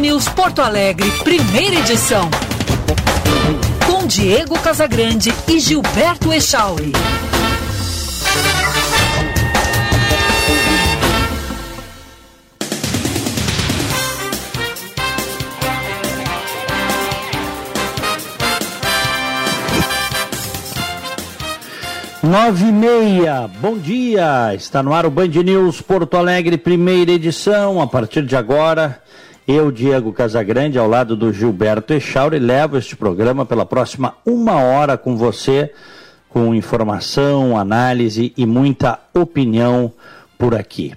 News Porto Alegre, primeira edição. Com Diego Casagrande e Gilberto Echauri. Nove e meia, bom dia, está no ar o Band News Porto Alegre, primeira edição, a partir de agora, eu, Diego Casagrande, ao lado do Gilberto Echauri, levo este programa pela próxima uma hora com você, com informação, análise e muita opinião por aqui.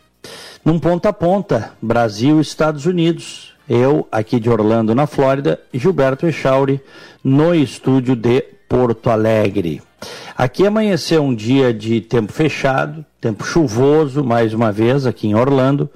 Num ponta a ponta, Brasil Estados Unidos, eu aqui de Orlando, na Flórida, Gilberto Echauri no estúdio de Porto Alegre. Aqui amanheceu um dia de tempo fechado, tempo chuvoso, mais uma vez, aqui em Orlando.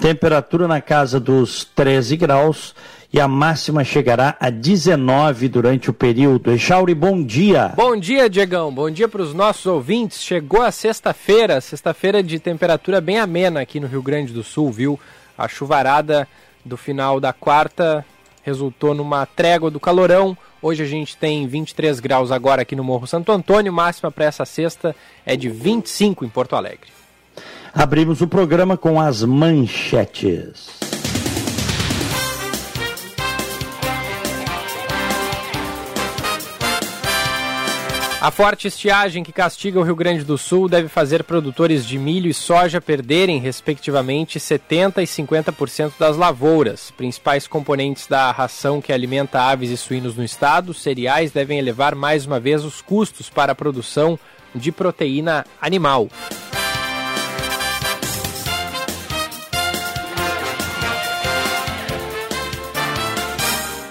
Temperatura na casa dos 13 graus e a máxima chegará a 19 durante o período. Echauri, bom dia. Bom dia, Diegão. Bom dia para os nossos ouvintes. Chegou a sexta-feira, sexta-feira de temperatura bem amena aqui no Rio Grande do Sul, viu? A chuvarada do final da quarta resultou numa trégua do calorão. Hoje a gente tem 23 graus agora aqui no Morro Santo Antônio, máxima para essa sexta é de 25 em Porto Alegre. Abrimos o programa com as manchetes. A forte estiagem que castiga o Rio Grande do Sul deve fazer produtores de milho e soja perderem, respectivamente, 70% e 50% das lavouras. Principais componentes da ração que alimenta aves e suínos no estado, cereais devem elevar mais uma vez os custos para a produção de proteína animal.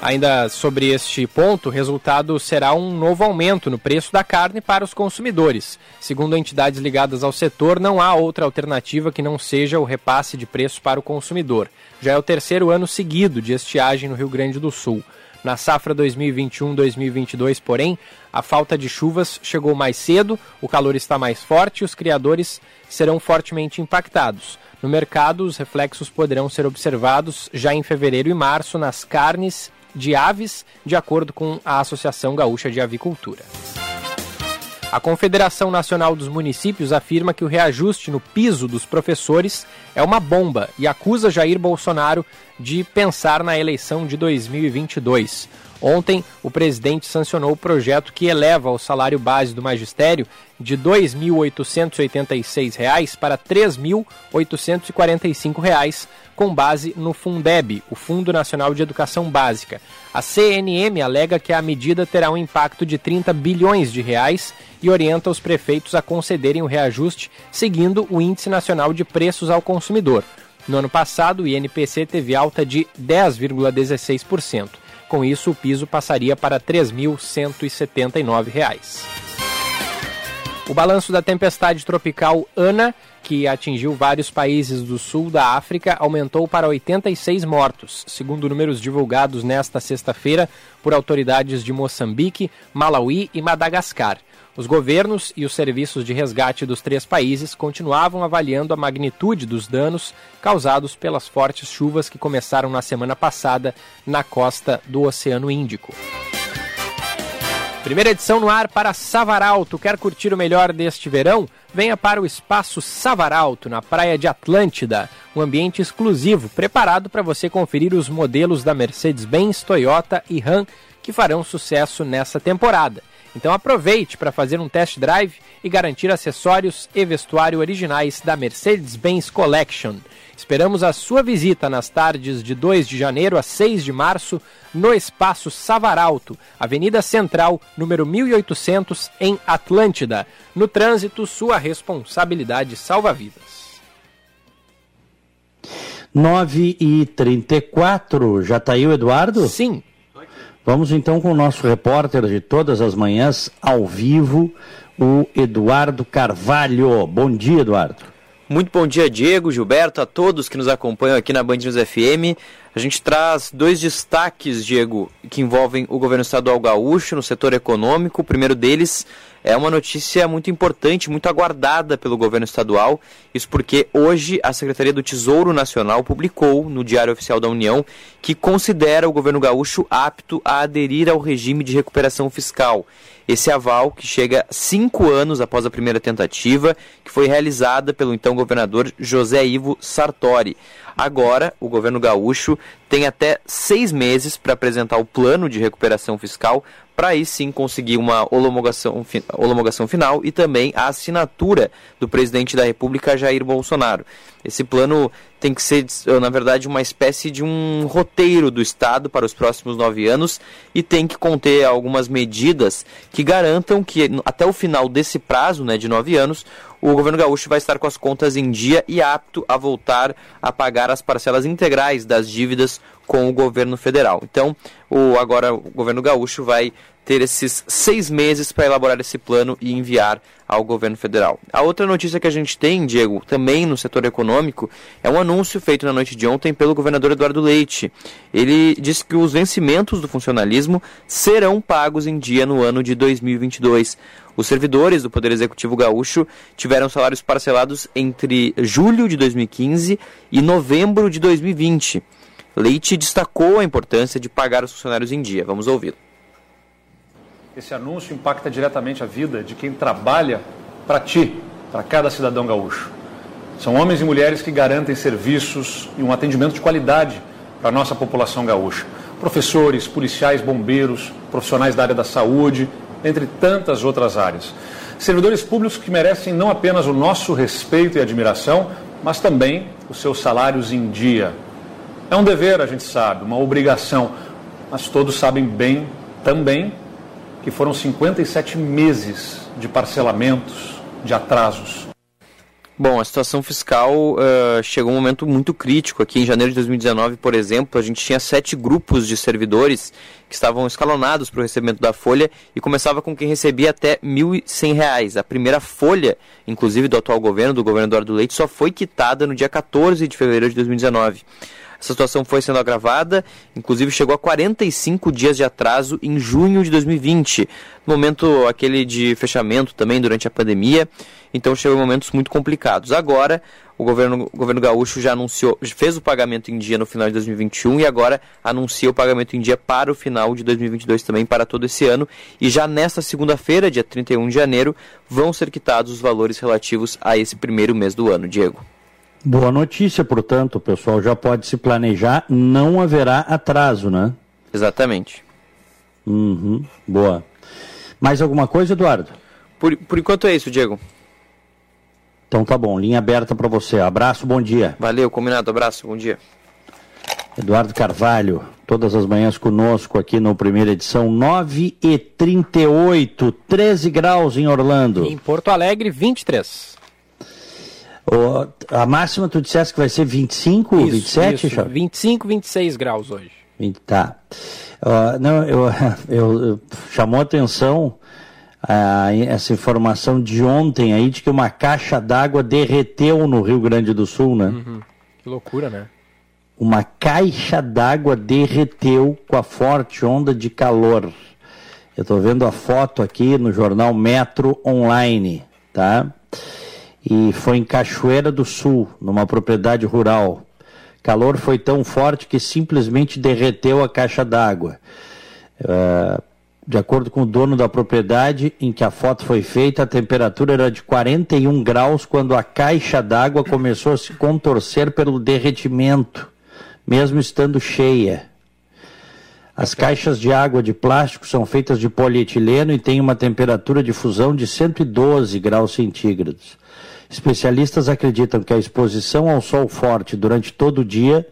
Ainda sobre este ponto, o resultado será um novo aumento no preço da carne para os consumidores. Segundo entidades ligadas ao setor, não há outra alternativa que não seja o repasse de preço para o consumidor. Já é o terceiro ano seguido de estiagem no Rio Grande do Sul. Na safra 2021-2022, porém, a falta de chuvas chegou mais cedo, o calor está mais forte e os criadores serão fortemente impactados. No mercado, os reflexos poderão ser observados já em fevereiro e março nas carnes de aves, de acordo com a Associação Gaúcha de Avicultura. A Confederação Nacional dos Municípios afirma que o reajuste no piso dos professores é uma bomba e acusa Jair Bolsonaro de pensar na eleição de 2022. Ontem, o presidente sancionou o projeto que eleva o salário base do magistério de R$ 2.886 para R$ 3.845, com base no Fundeb, o Fundo Nacional de Educação Básica. A CNM alega que a medida terá um impacto de 30 bilhões de reais e orienta os prefeitos a concederem o reajuste seguindo o Índice Nacional de Preços ao Consumidor. No ano passado, o INPC teve alta de 10,16%. Com isso, o piso passaria para R$ 3.179. O balanço da tempestade tropical Ana, que atingiu vários países do sul da África, aumentou para 86 mortos, segundo números divulgados nesta sexta-feira por autoridades de Moçambique, Malawi e Madagascar. Os governos e os serviços de resgate dos três países continuavam avaliando a magnitude dos danos causados pelas fortes chuvas que começaram na semana passada na costa do Oceano Índico. Primeira edição no ar para Savaralto. Quer curtir o melhor deste verão? Venha para o Espaço Savaralto, na praia de Atlântida. Um ambiente exclusivo, preparado para você conferir os modelos da Mercedes-Benz, Toyota e Ram que farão sucesso nessa temporada. Então aproveite para fazer um test drive e garantir acessórios e vestuário originais da Mercedes-Benz Collection. Esperamos a sua visita nas tardes de 2 de janeiro a 6 de março no Espaço Savaralto, Avenida Central, número 1800, em Atlântida. No trânsito, sua responsabilidade salva vidas. 9 e 34 já está aí o Eduardo? Sim. Vamos então com o nosso repórter de todas as manhãs, ao vivo, o Eduardo Carvalho. Bom dia, Eduardo. Muito bom dia, Diego, Gilberto, a todos que nos acompanham aqui na Band News FM. A gente traz dois destaques, Diego, que envolvem o governo estadual gaúcho no setor econômico. O primeiro deles é uma notícia muito importante, muito aguardada pelo governo estadual. Isso porque hoje a Secretaria do Tesouro Nacional publicou no Diário Oficial da União que considera o governo gaúcho apto a aderir ao regime de recuperação fiscal. Esse aval, que chega cinco anos após a primeira tentativa, que foi realizada pelo então governador José Ivo Sartori. Agora, o governo gaúcho tem até seis meses para apresentar o plano de recuperação fiscal para aí sim conseguir uma homologação, homologação final e também a assinatura do presidente da República, Jair Bolsonaro. Esse plano tem que ser, na verdade, uma espécie de um roteiro do Estado para os próximos nove anos e tem que conter algumas medidas que garantam que até o final desse prazo, né, de nove anos, o governo gaúcho vai estar com as contas em dia e apto a voltar a pagar as parcelas integrais das dívidas com o governo federal. Então, o, agora o governo gaúcho vai ter esses seis meses para elaborar esse plano e enviar ao governo federal. A outra notícia que a gente tem, Diego, também no setor econômico, é um anúncio feito na noite de ontem pelo governador Eduardo Leite. Ele disse que os vencimentos do funcionalismo serão pagos em dia no ano de 2022. Os servidores do Poder Executivo Gaúcho tiveram salários parcelados entre julho de 2015 e novembro de 2020. Leite destacou a importância de pagar os funcionários em dia. Vamos ouvi-lo. Esse anúncio impacta diretamente a vida de quem trabalha para ti, para cada cidadão gaúcho. São homens e mulheres que garantem serviços e um atendimento de qualidade para a nossa população gaúcha. Professores, policiais, bombeiros, profissionais da área da saúde, entre tantas outras áreas. Servidores públicos que merecem não apenas o nosso respeito e admiração, mas também os seus salários em dia. É um dever, a gente sabe, uma obrigação, mas todos sabem bem também que foram 57 meses de parcelamentos, de atrasos. Bom, a situação fiscal uh, chegou um momento muito crítico. Aqui em janeiro de 2019, por exemplo, a gente tinha sete grupos de servidores que estavam escalonados para o recebimento da folha e começava com quem recebia até R$ 1.100. A primeira folha, inclusive do atual governo, do governo Eduardo Leite, só foi quitada no dia 14 de fevereiro de 2019. Essa situação foi sendo agravada, inclusive chegou a 45 dias de atraso em junho de 2020, momento aquele de fechamento também durante a pandemia, então chegou momentos muito complicados. Agora, o governo, o governo gaúcho já anunciou, fez o pagamento em dia no final de 2021 e agora anuncia o pagamento em dia para o final de 2022 também, para todo esse ano. E já nesta segunda-feira, dia 31 de janeiro, vão ser quitados os valores relativos a esse primeiro mês do ano. Diego. Boa notícia, portanto, o pessoal já pode se planejar, não haverá atraso, né? Exatamente. Uhum, boa. Mais alguma coisa, Eduardo? Por, por enquanto é isso, Diego. Então tá bom, linha aberta para você. Abraço, bom dia. Valeu, combinado, abraço, bom dia. Eduardo Carvalho, todas as manhãs conosco aqui no primeira edição, 9 e 38 13 graus em Orlando. Em Porto Alegre, 23. O, a máxima tu disseste que vai ser 25, isso, 27, isso, 25, 26 graus hoje. Tá. Uh, não, eu, eu, eu, chamou a atenção uh, essa informação de ontem aí de que uma caixa d'água derreteu no Rio Grande do Sul, né? Uhum. Que loucura, né? Uma caixa d'água derreteu com a forte onda de calor. Eu estou vendo a foto aqui no jornal Metro Online, tá? E foi em Cachoeira do Sul, numa propriedade rural. Calor foi tão forte que simplesmente derreteu a caixa d'água. Uh, de acordo com o dono da propriedade em que a foto foi feita, a temperatura era de 41 graus quando a caixa d'água começou a se contorcer pelo derretimento, mesmo estando cheia. As caixas de água de plástico são feitas de polietileno e têm uma temperatura de fusão de 112 graus centígrados. Especialistas acreditam que a exposição ao sol forte durante todo o dia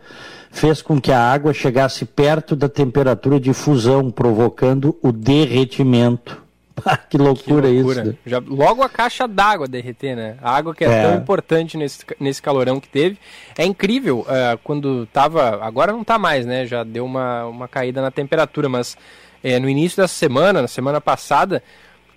fez com que a água chegasse perto da temperatura de fusão, provocando o derretimento. Ah, que, loucura que loucura, isso. Né? Já, logo a caixa d'água derreter, né? A água que é, é, tão importante nesse, nesse calorão que teve. É incrível, uh, quando tava. Agora não está mais, né? Já deu uma, uma caída na temperatura, mas uh, no início dessa semana, na semana passada,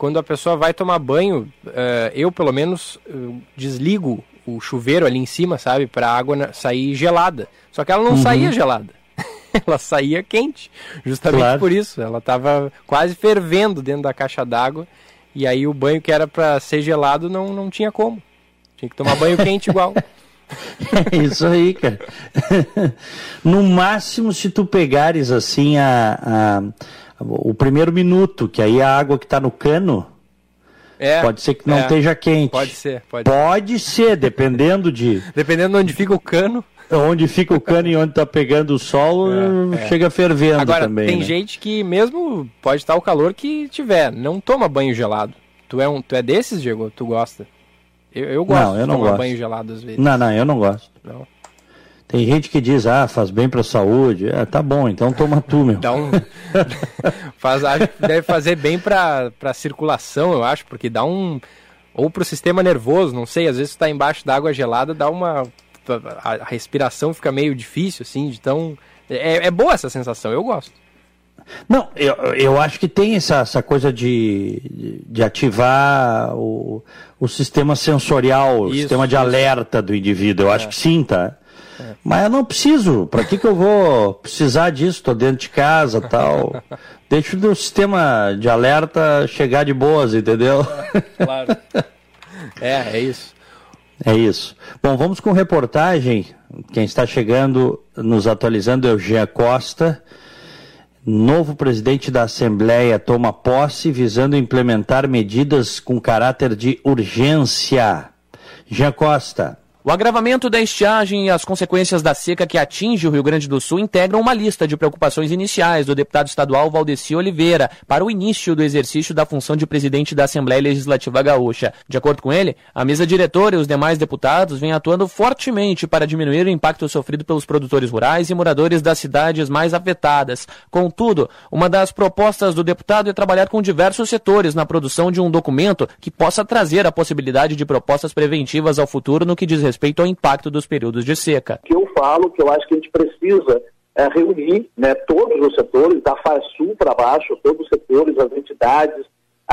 quando a pessoa vai tomar banho, uh, eu pelo menos uh, desligo o chuveiro ali em cima, sabe, para a água sair gelada. Só que ela não uhum. saía gelada. ela saía quente, justamente claro. por isso. Ela estava quase fervendo dentro da caixa d'água e aí o banho que era para ser gelado não, não tinha como. Tinha que tomar banho quente igual. É isso aí, cara. No máximo, se tu pegares assim a, a, o primeiro minuto, que aí a água que está no cano, é, pode ser que não é, esteja quente. Pode ser, pode, pode ser, dependendo de. Dependendo de onde fica o cano. Onde fica o cano e onde está pegando o sol, é, é. chega fervendo Agora, também. Tem né? gente que, mesmo pode estar o calor que tiver, não toma banho gelado. Tu é, um, tu é desses, Diego? Tu gosta? Eu, eu gosto não, eu de tomar gosto. banho gelado às vezes. Não, não, eu não gosto. Não. Tem gente que diz, ah, faz bem para a saúde. É, tá bom, então toma tu, meu. Dá um... faz, acho que deve fazer bem para a circulação, eu acho, porque dá um. Ou para o sistema nervoso, não sei, às vezes tu tá embaixo da água gelada, dá uma. A respiração fica meio difícil, assim, então. É, é boa essa sensação, eu gosto. Não, eu, eu acho que tem essa, essa coisa de, de ativar o, o sistema sensorial, o sistema de isso. alerta do indivíduo. Eu é. acho que sim, tá? É. Mas eu não preciso. Para que, que eu vou precisar disso? Estou dentro de casa tal. Deixa o sistema de alerta chegar de boas, entendeu? Claro. É, é isso. É isso. Bom, vamos com reportagem. Quem está chegando, nos atualizando, é o Jean Costa. Novo presidente da Assembleia toma posse visando implementar medidas com caráter de urgência. Jean Costa. O agravamento da estiagem e as consequências da seca que atinge o Rio Grande do Sul integram uma lista de preocupações iniciais do deputado estadual Valdeci Oliveira para o início do exercício da função de presidente da Assembleia Legislativa Gaúcha. De acordo com ele, a mesa diretora e os demais deputados vêm atuando fortemente para diminuir o impacto sofrido pelos produtores rurais e moradores das cidades mais afetadas. Contudo, uma das propostas do deputado é trabalhar com diversos setores na produção de um documento que possa trazer a possibilidade de propostas preventivas ao futuro no que diz respeito ao impacto dos períodos de seca. Que eu falo que eu acho que a gente precisa é, reunir né, todos os setores, da FASUL para baixo, todos os setores, as entidades,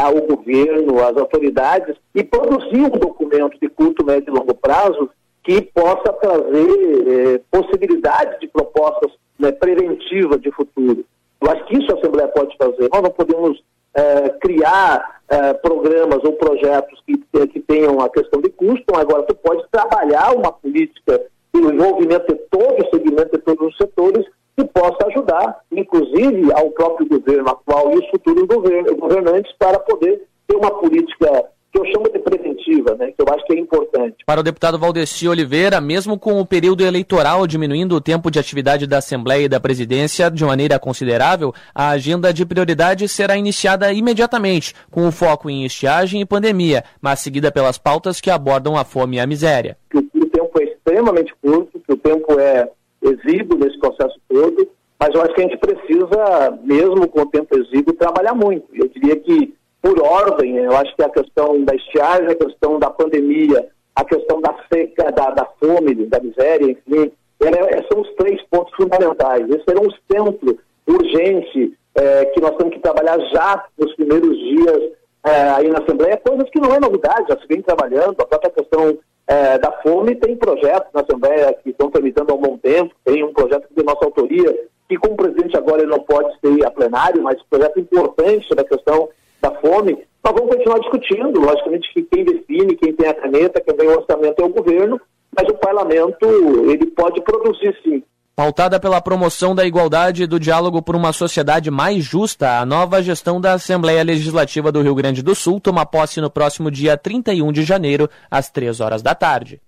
o governo, as autoridades, e produzir um documento de curto, médio e longo prazo que possa trazer é, possibilidades de propostas né, preventivas de futuro. Eu acho que isso a Assembleia pode fazer. Nós não podemos é, criar é, programas ou projetos que, que tenham a questão de custo, agora tu pode trabalhar uma política e o envolvimento de todo o segmento, de todos os setores, que possa ajudar, inclusive ao próprio governo atual e os futuros governantes, para poder ter uma política que eu chamo de preventiva, né, que eu acho que é importante. Para o deputado Valdeci Oliveira, mesmo com o período eleitoral diminuindo o tempo de atividade da Assembleia e da Presidência de maneira considerável, a agenda de prioridade será iniciada imediatamente, com o foco em estiagem e pandemia, mas seguida pelas pautas que abordam a fome e a miséria. Que o tempo é extremamente curto, que o tempo é exíguo nesse processo todo, mas eu acho que a gente precisa, mesmo com o tempo exíguo, trabalhar muito. Eu diria que por ordem, eu acho que a questão da estiagem, a questão da pandemia, a questão da seca, da, da fome, da miséria, enfim, é, são os três pontos fundamentais. Esse é um centro urgente é, que nós temos que trabalhar já nos primeiros dias é, aí na Assembleia, coisas que não é novidade, já se vem trabalhando, a própria questão é, da fome tem projetos na Assembleia que estão tramitando há um bom tempo, tem um projeto de nossa autoria, que como presidente agora ele não pode ser a plenário, mas projeto importante sobre a questão da fome, nós vamos continuar discutindo. Logicamente que quem define, quem tem a caneta, quem tem o orçamento é o governo, mas o parlamento ele pode produzir sim. Pautada pela promoção da igualdade e do diálogo por uma sociedade mais justa, a nova gestão da Assembleia Legislativa do Rio Grande do Sul toma posse no próximo dia 31 de janeiro, às 3 horas da tarde.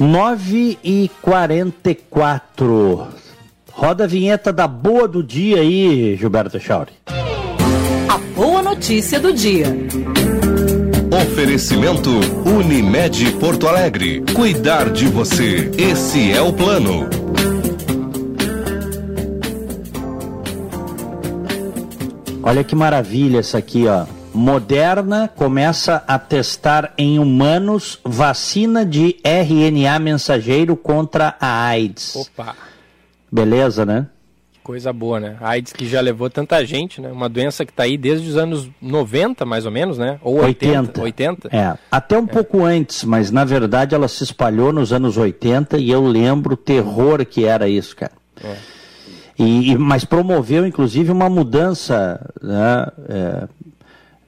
9 e 44 Roda a vinheta da boa do dia aí, Gilberto Chauri. A boa notícia do dia. Oferecimento Unimed Porto Alegre. Cuidar de você. Esse é o plano. Olha que maravilha essa aqui, ó. Moderna começa a testar em humanos vacina de RNA mensageiro contra a AIDS. Opa! Beleza, né? Coisa boa, né? A AIDS que já levou tanta gente, né? Uma doença que está aí desde os anos 90, mais ou menos, né? Ou 80. 80. É, até um é. pouco antes, mas na verdade ela se espalhou nos anos 80 e eu lembro o terror que era isso, cara. É. E, mas promoveu, inclusive, uma mudança né, é,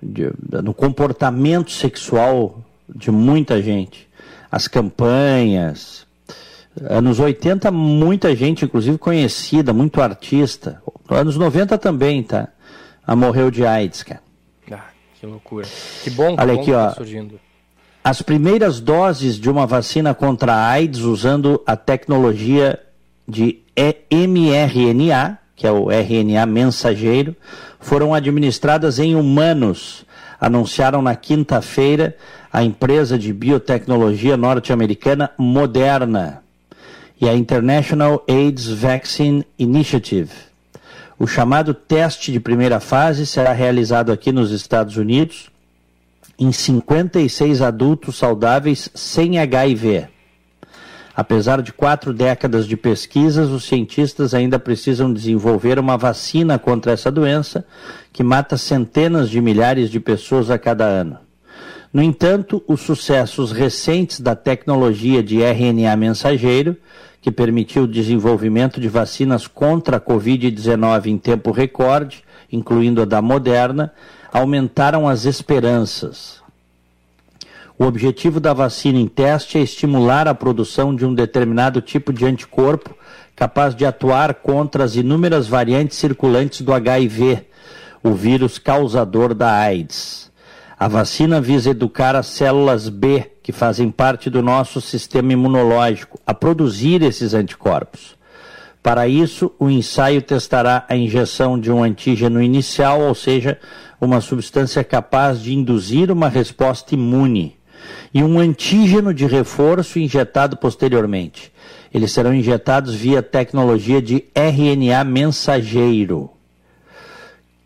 de, no comportamento sexual de muita gente. As campanhas. Anos 80, muita gente, inclusive conhecida, muito artista. Anos 90 também, tá? A morreu de AIDS, cara. Ah, que loucura. Que bom que Olha bom aqui, que tá ó. surgindo. As primeiras doses de uma vacina contra a AIDS usando a tecnologia de mRNA, que é o RNA mensageiro, foram administradas em humanos, anunciaram na quinta-feira a empresa de biotecnologia norte-americana Moderna e a International AIDS Vaccine Initiative. O chamado teste de primeira fase será realizado aqui nos Estados Unidos em 56 adultos saudáveis sem HIV. Apesar de quatro décadas de pesquisas, os cientistas ainda precisam desenvolver uma vacina contra essa doença que mata centenas de milhares de pessoas a cada ano. No entanto, os sucessos recentes da tecnologia de RNA mensageiro, que permitiu o desenvolvimento de vacinas contra a Covid-19 em tempo recorde, incluindo a da Moderna, aumentaram as esperanças. O objetivo da vacina em teste é estimular a produção de um determinado tipo de anticorpo capaz de atuar contra as inúmeras variantes circulantes do HIV, o vírus causador da AIDS. A vacina visa educar as células B, que fazem parte do nosso sistema imunológico, a produzir esses anticorpos. Para isso, o ensaio testará a injeção de um antígeno inicial, ou seja, uma substância capaz de induzir uma resposta imune, e um antígeno de reforço injetado posteriormente. Eles serão injetados via tecnologia de RNA mensageiro.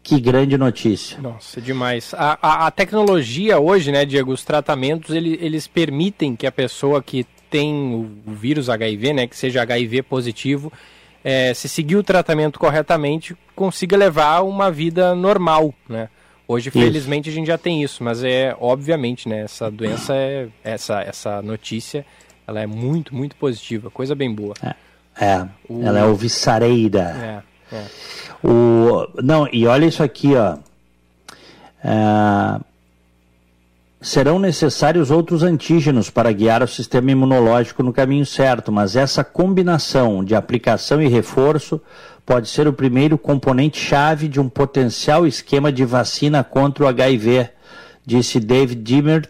Que grande notícia. Nossa, demais. A, a, a, tecnologia hoje, né, Diego, os tratamentos, ele, eles permitem que a pessoa que tem o vírus HIV, né, que seja HIV positivo, é, se seguir o tratamento corretamente, consiga levar uma vida normal, né? Hoje, isso. felizmente, a gente já tem isso, mas é obviamente, né? Essa doença é essa essa notícia, ela é muito muito positiva, coisa bem boa. É, é o... ela é alvissareira. É, é. O não e olha isso aqui, ó. É... Serão necessários outros antígenos para guiar o sistema imunológico no caminho certo, mas essa combinação de aplicação e reforço pode ser o primeiro componente-chave de um potencial esquema de vacina contra o HIV, disse David Dimmer,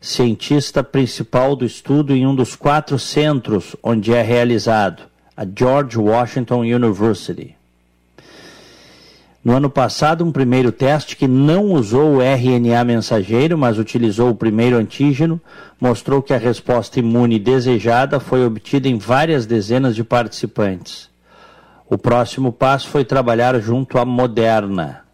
cientista principal do estudo em um dos quatro centros onde é realizado, a George Washington University. No ano passado, um primeiro teste que não usou o RNA mensageiro, mas utilizou o primeiro antígeno, mostrou que a resposta imune desejada foi obtida em várias dezenas de participantes. O próximo passo foi trabalhar junto à Moderna.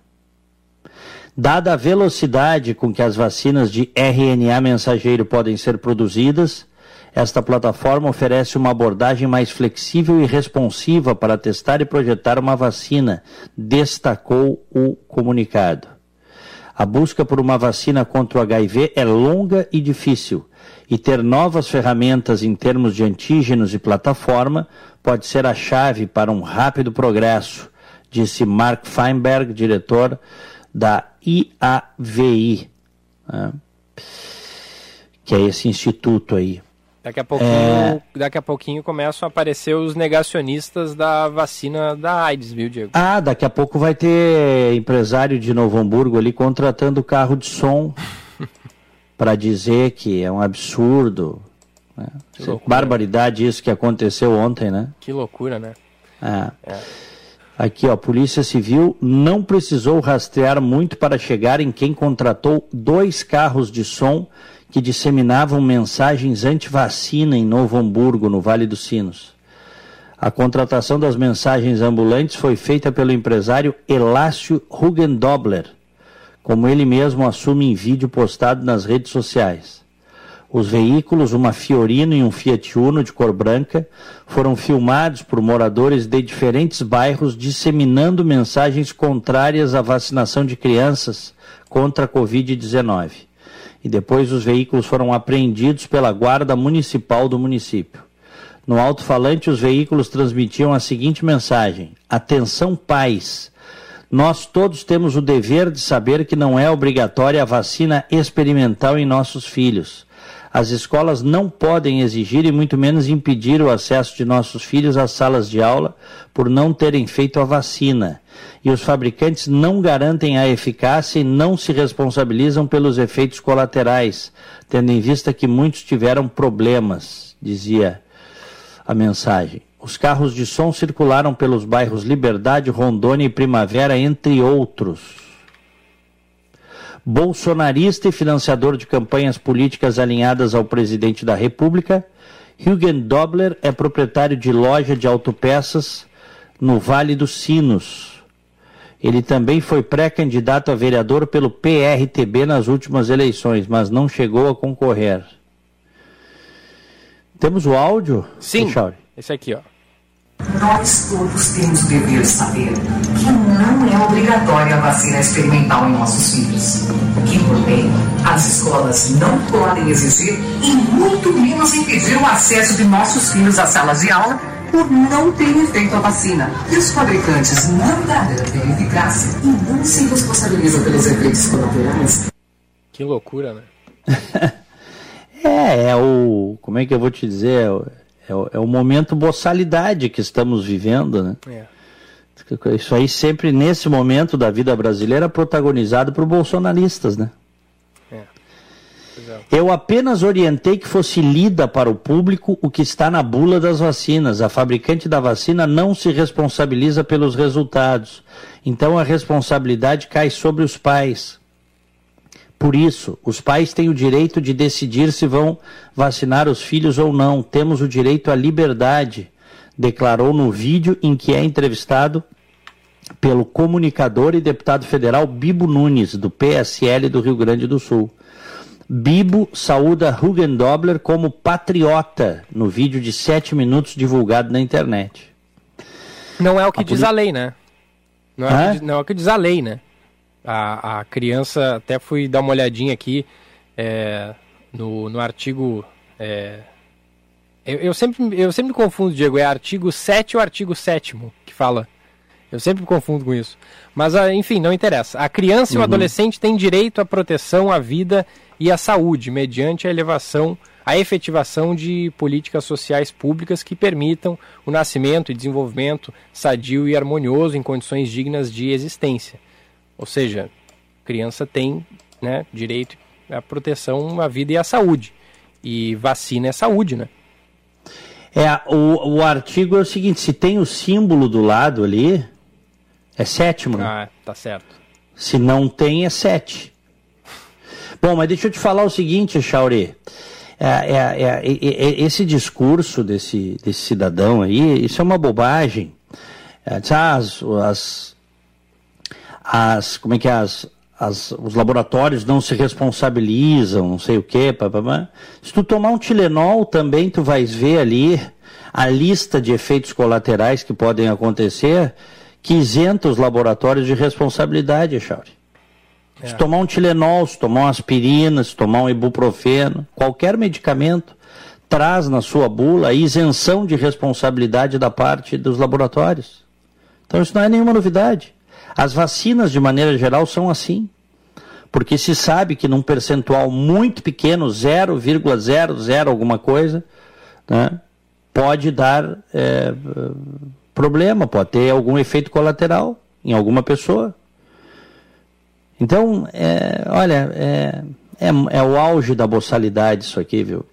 Dada a velocidade com que as vacinas de RNA mensageiro podem ser produzidas, esta plataforma oferece uma abordagem mais flexível e responsiva para testar e projetar uma vacina, destacou o comunicado. A busca por uma vacina contra o HIV é longa e difícil, e ter novas ferramentas em termos de antígenos e plataforma pode ser a chave para um rápido progresso, disse Mark Feinberg, diretor da IAVI, né? que é esse instituto aí. Daqui a, pouquinho, é... daqui a pouquinho começam a aparecer os negacionistas da vacina da AIDS, viu, Diego? Ah, daqui a pouco vai ter empresário de Novo Hamburgo ali contratando carro de som para dizer que é um absurdo. Né? Barbaridade isso que aconteceu ontem, né? Que loucura, né? É. É. Aqui, ó, Polícia Civil não precisou rastrear muito para chegar em quem contratou dois carros de som que disseminavam mensagens anti-vacina em Novo Hamburgo, no Vale dos Sinos. A contratação das mensagens ambulantes foi feita pelo empresário Elácio Hugendobler, como ele mesmo assume em vídeo postado nas redes sociais. Os veículos, uma Fiorino e um Fiat Uno de cor branca, foram filmados por moradores de diferentes bairros disseminando mensagens contrárias à vacinação de crianças contra a Covid-19 e depois os veículos foram apreendidos pela Guarda Municipal do município. No alto-falante, os veículos transmitiam a seguinte mensagem: Atenção, pais! Nós todos temos o dever de saber que não é obrigatória a vacina experimental em nossos filhos. As escolas não podem exigir e muito menos impedir o acesso de nossos filhos às salas de aula por não terem feito a vacina. E os fabricantes não garantem a eficácia e não se responsabilizam pelos efeitos colaterais, tendo em vista que muitos tiveram problemas, dizia a mensagem. Os carros de som circularam pelos bairros Liberdade, Rondônia e Primavera, entre outros. Bolsonarista e financiador de campanhas políticas alinhadas ao presidente da República, Hugen Dobler é proprietário de loja de autopeças no Vale dos Sinos. Ele também foi pré-candidato a vereador pelo PRTB nas últimas eleições, mas não chegou a concorrer. Temos o áudio? Sim. Esse aqui, ó. Nós todos temos o dever de saber que não é obrigatória a vacina experimental em nossos filhos. Que, por bem, as escolas não podem exigir e muito menos impedir o acesso de nossos filhos às salas de aula por não terem feito a vacina. E os fabricantes não garantem eficácia e não se responsabilizam pelos efeitos colaterais. Que loucura, né? é, é o. Como é que eu vou te dizer? É o, é o momento boçalidade que estamos vivendo, né? É. Isso aí sempre nesse momento da vida brasileira protagonizado por bolsonaristas, né? É. é. Eu apenas orientei que fosse lida para o público o que está na bula das vacinas. A fabricante da vacina não se responsabiliza pelos resultados. Então a responsabilidade cai sobre os pais. Por isso, os pais têm o direito de decidir se vão vacinar os filhos ou não. Temos o direito à liberdade, declarou no vídeo em que é entrevistado pelo comunicador e deputado federal Bibo Nunes, do PSL do Rio Grande do Sul. Bibo saúda Hugen Dobler como patriota no vídeo de sete minutos divulgado na internet. Não é o que a diz a lei, né? Não é, que, não é o que diz a lei, né? A, a criança, até fui dar uma olhadinha aqui é, no, no artigo. É, eu, eu, sempre, eu sempre me confundo, Diego, é artigo 7 ou artigo 7 que fala. Eu sempre me confundo com isso. Mas, ah, enfim, não interessa. A criança uhum. e o uhum. adolescente têm direito à proteção à vida e à saúde, mediante a elevação, a efetivação de políticas sociais públicas que permitam o nascimento e desenvolvimento sadio e harmonioso em condições dignas de existência. Ou seja, criança tem né, direito à proteção à vida e à saúde. E vacina é saúde, né? É, o, o artigo é o seguinte, se tem o símbolo do lado ali, é sétimo, né? Ah, tá certo. Se não tem, é sete. Bom, mas deixa eu te falar o seguinte, Chauri. É, é, é, esse discurso desse, desse cidadão aí, isso é uma bobagem. É, as, as, as como é que é, as, as, os laboratórios não se responsabilizam, não sei o quê, papapá. se tu tomar um Tilenol também tu vais ver ali a lista de efeitos colaterais que podem acontecer que isenta os laboratórios de responsabilidade, Chauri. É. Se tomar um Tilenol, se tomar uma aspirina, se tomar um ibuprofeno, qualquer medicamento traz na sua bula a isenção de responsabilidade da parte dos laboratórios. Então isso não é nenhuma novidade. As vacinas, de maneira geral, são assim. Porque se sabe que num percentual muito pequeno, 0,00 alguma coisa, né, pode dar é, problema, pode ter algum efeito colateral em alguma pessoa. Então, é, olha, é, é, é, o auge da boçalidade isso aqui, viu?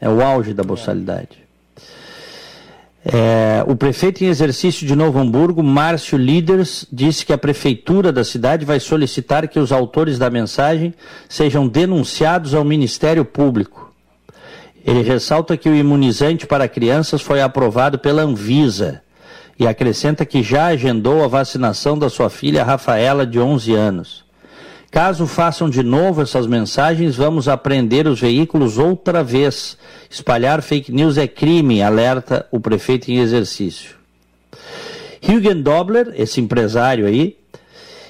É o auge da boçalidade. É, o prefeito em exercício de Novo Hamburgo, Márcio Líderes, disse que a prefeitura da cidade vai solicitar que os autores da mensagem sejam denunciados ao Ministério Público. Ele ressalta que o imunizante para crianças foi aprovado pela Anvisa e acrescenta que já agendou a vacinação da sua filha Rafaela, de 11 anos. Caso façam de novo essas mensagens, vamos apreender os veículos outra vez. Espalhar fake news é crime, alerta o prefeito em exercício. Hugen Dobler, esse empresário aí,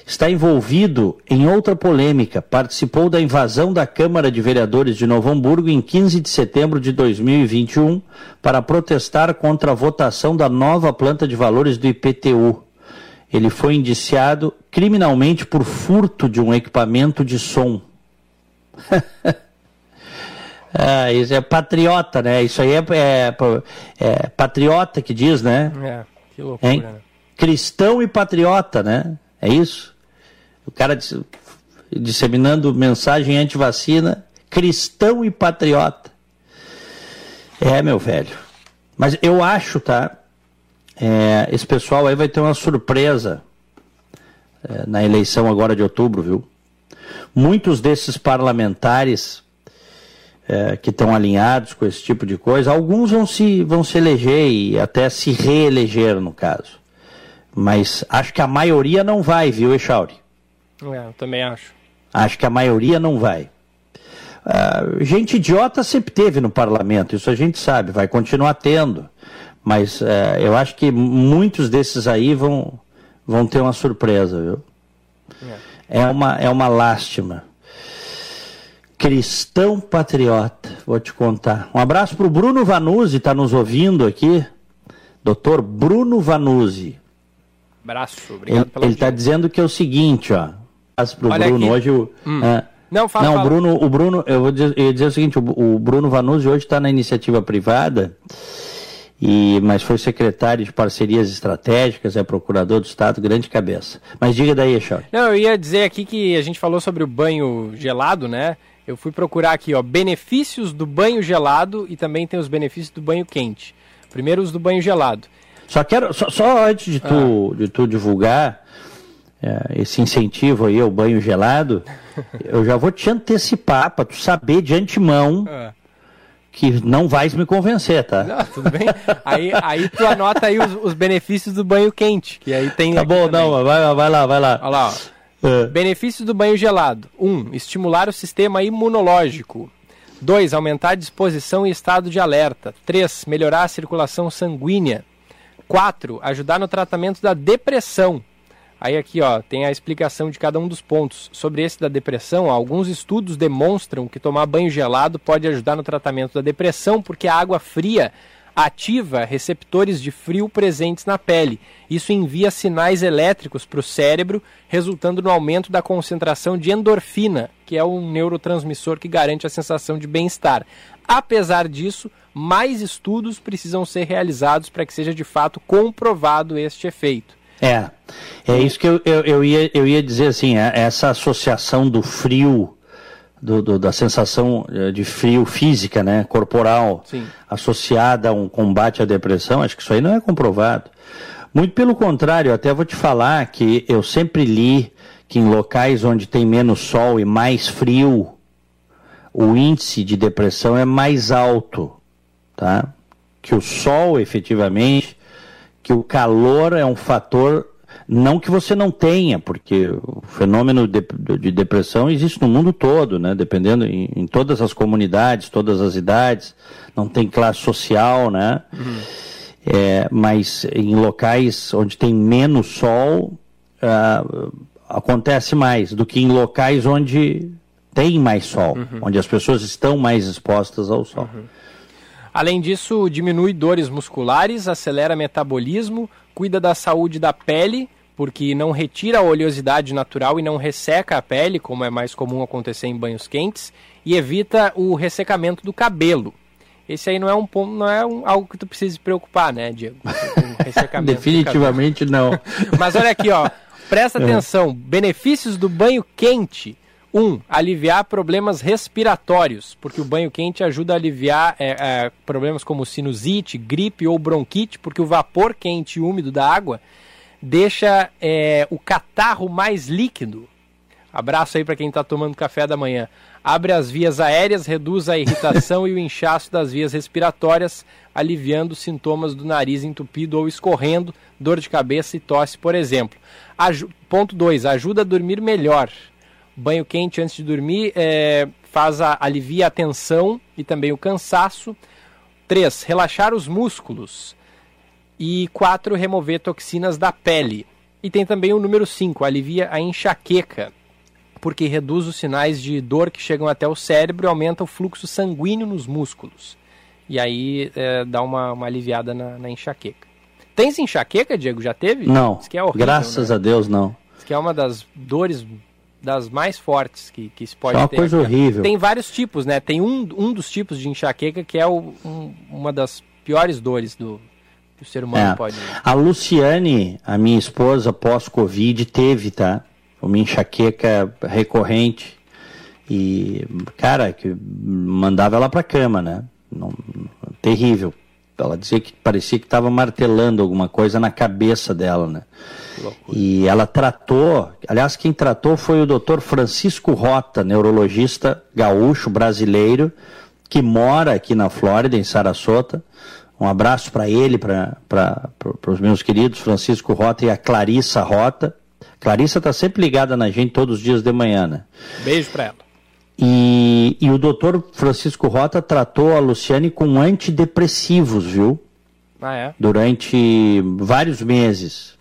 está envolvido em outra polêmica. Participou da invasão da Câmara de Vereadores de Novo Hamburgo em 15 de setembro de 2021 para protestar contra a votação da nova planta de valores do IPTU. Ele foi indiciado criminalmente por furto de um equipamento de som. ah, isso é patriota, né? Isso aí é, é, é patriota que diz, né? É, que loucura. Né? Cristão e patriota, né? É isso? O cara disseminando mensagem anti-vacina, cristão e patriota. É, meu velho. Mas eu acho, tá? É, esse pessoal aí vai ter uma surpresa é, na eleição agora de outubro, viu? Muitos desses parlamentares é, que estão alinhados com esse tipo de coisa, alguns vão se, vão se eleger e até se reeleger, no caso. Mas acho que a maioria não vai, viu, Echauri? É, eu também acho. Acho que a maioria não vai. Uh, gente idiota sempre teve no parlamento, isso a gente sabe, vai continuar tendo. Mas uh, eu acho que muitos desses aí vão, vão ter uma surpresa, viu? É. é, uma, é uma lástima. Cristão patriota, vou te contar. Um abraço para o Bruno Vanuzzi, está nos ouvindo aqui. Doutor Bruno Vanuzzi. Abraço, obrigado Ele está dizendo que é o seguinte, ó. Abraço pro Olha Bruno. Aqui. Hoje o. Hum. É, não, fala, Não, fala. Bruno, o Bruno, eu vou dizer, eu dizer o seguinte, o, o Bruno Vanuzzi hoje está na iniciativa privada, e, mas foi secretário de parcerias estratégicas, é procurador do Estado, grande cabeça. Mas diga daí, Charles. Não, eu ia dizer aqui que a gente falou sobre o banho gelado, né? Eu fui procurar aqui, ó, benefícios do banho gelado e também tem os benefícios do banho quente. Primeiro os do banho gelado. Só quero, só, só antes de tu, ah. de tu divulgar é, esse incentivo aí ao banho gelado, eu já vou te antecipar para tu saber de antemão ah. Que não vais me convencer, tá? Não, tudo bem. Aí, aí tu anota aí os, os benefícios do banho quente, que aí tem. Tá bom, também. não, vai, vai lá, vai lá. Olha lá, ó. É. Benefícios do banho gelado: 1. Um, estimular o sistema imunológico. 2. Aumentar a disposição e estado de alerta. 3. Melhorar a circulação sanguínea. 4. Ajudar no tratamento da depressão. Aí aqui ó, tem a explicação de cada um dos pontos. Sobre esse da depressão, ó, alguns estudos demonstram que tomar banho gelado pode ajudar no tratamento da depressão, porque a água fria ativa receptores de frio presentes na pele. Isso envia sinais elétricos para o cérebro, resultando no aumento da concentração de endorfina, que é um neurotransmissor que garante a sensação de bem-estar. Apesar disso, mais estudos precisam ser realizados para que seja de fato comprovado este efeito. É, é isso que eu, eu, eu, ia, eu ia dizer assim, é, essa associação do frio, do, do, da sensação eh, de frio física, né, corporal, Sim. associada a um combate à depressão, acho que isso aí não é comprovado. Muito pelo contrário, até vou te falar que eu sempre li que em locais onde tem menos sol e mais frio, o índice de depressão é mais alto tá? Que o sol, efetivamente, que o calor é um fator, não que você não tenha, porque o fenômeno de, de depressão existe no mundo todo, né? Dependendo em, em, todas as comunidades, todas as idades, não tem classe social, né? Uhum. É, mas em locais onde tem menos sol, uh, acontece mais do que em locais onde tem mais sol, uhum. onde as pessoas estão mais expostas ao sol. Uhum. Além disso, diminui dores musculares, acelera metabolismo, cuida da saúde da pele, porque não retira a oleosidade natural e não resseca a pele, como é mais comum acontecer em banhos quentes, e evita o ressecamento do cabelo. Esse aí não é um ponto, não é um, algo que tu precisa se preocupar, né, Diego? Definitivamente não. Mas olha aqui, ó. Presta é. atenção. Benefícios do banho quente. Um, aliviar problemas respiratórios, porque o banho quente ajuda a aliviar é, é, problemas como sinusite, gripe ou bronquite, porque o vapor quente e úmido da água deixa é, o catarro mais líquido. Abraço aí para quem está tomando café da manhã. Abre as vias aéreas, reduz a irritação e o inchaço das vias respiratórias, aliviando sintomas do nariz entupido ou escorrendo, dor de cabeça e tosse, por exemplo. Aju ponto 2. Ajuda a dormir melhor banho quente antes de dormir é, faz a, alivia a tensão e também o cansaço. 3. Relaxar os músculos. E 4. Remover toxinas da pele. E tem também o número 5, alivia a enxaqueca, porque reduz os sinais de dor que chegam até o cérebro e aumenta o fluxo sanguíneo nos músculos. E aí é, dá uma, uma aliviada na, na, enxaqueca. Tens enxaqueca, Diego? Já teve? Não. É horrível, graças né? a Deus, não. Diz que é uma das dores das mais fortes que, que se pode é uma ter. coisa horrível. Tem vários tipos, né? Tem um, um dos tipos de enxaqueca que é o, um, uma das piores dores do que o ser humano É. pode. A Luciane, a minha esposa, pós-Covid, teve, tá? Uma enxaqueca recorrente. E, cara, que mandava ela pra cama, né? Não, terrível. Ela dizia que parecia que estava martelando alguma coisa na cabeça dela, né? E ela tratou, aliás, quem tratou foi o Dr. Francisco Rota, neurologista gaúcho brasileiro, que mora aqui na Flórida, em Sarasota. Um abraço para ele, para os meus queridos Francisco Rota e a Clarissa Rota. Clarissa está sempre ligada na gente todos os dias de manhã, né? Beijo pra ela. E, e o doutor Francisco Rota tratou a Luciane com antidepressivos, viu? Ah, é? Durante vários meses.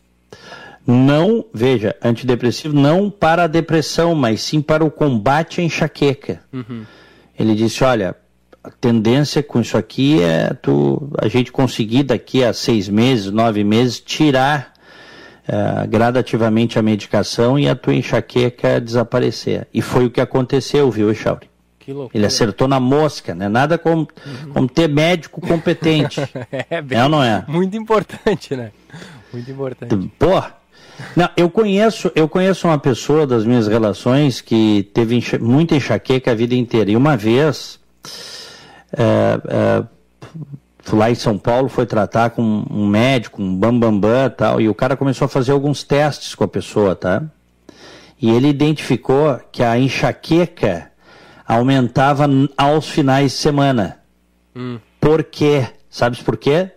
Não, veja, antidepressivo não para a depressão, mas sim para o combate à enxaqueca. Uhum. Ele disse, olha, a tendência com isso aqui é tu, a gente conseguir daqui a seis meses, nove meses, tirar eh, gradativamente a medicação e a tua enxaqueca desaparecer. E foi o que aconteceu, viu, loucura. Ele acertou na mosca, né? Nada como, como ter médico competente. é, bem, É ou não é? Muito importante, né? Muito importante. Pô, não, eu conheço, eu conheço uma pessoa das minhas relações que teve enxa- muita enxaqueca a vida inteira. E uma vez, é, é, fui lá em São Paulo, foi tratar com um médico, um bambambam bam, bam, tal, e o cara começou a fazer alguns testes com a pessoa, tá? E ele identificou que a enxaqueca aumentava aos finais de semana. Hum. Por quê? Sabes por quê?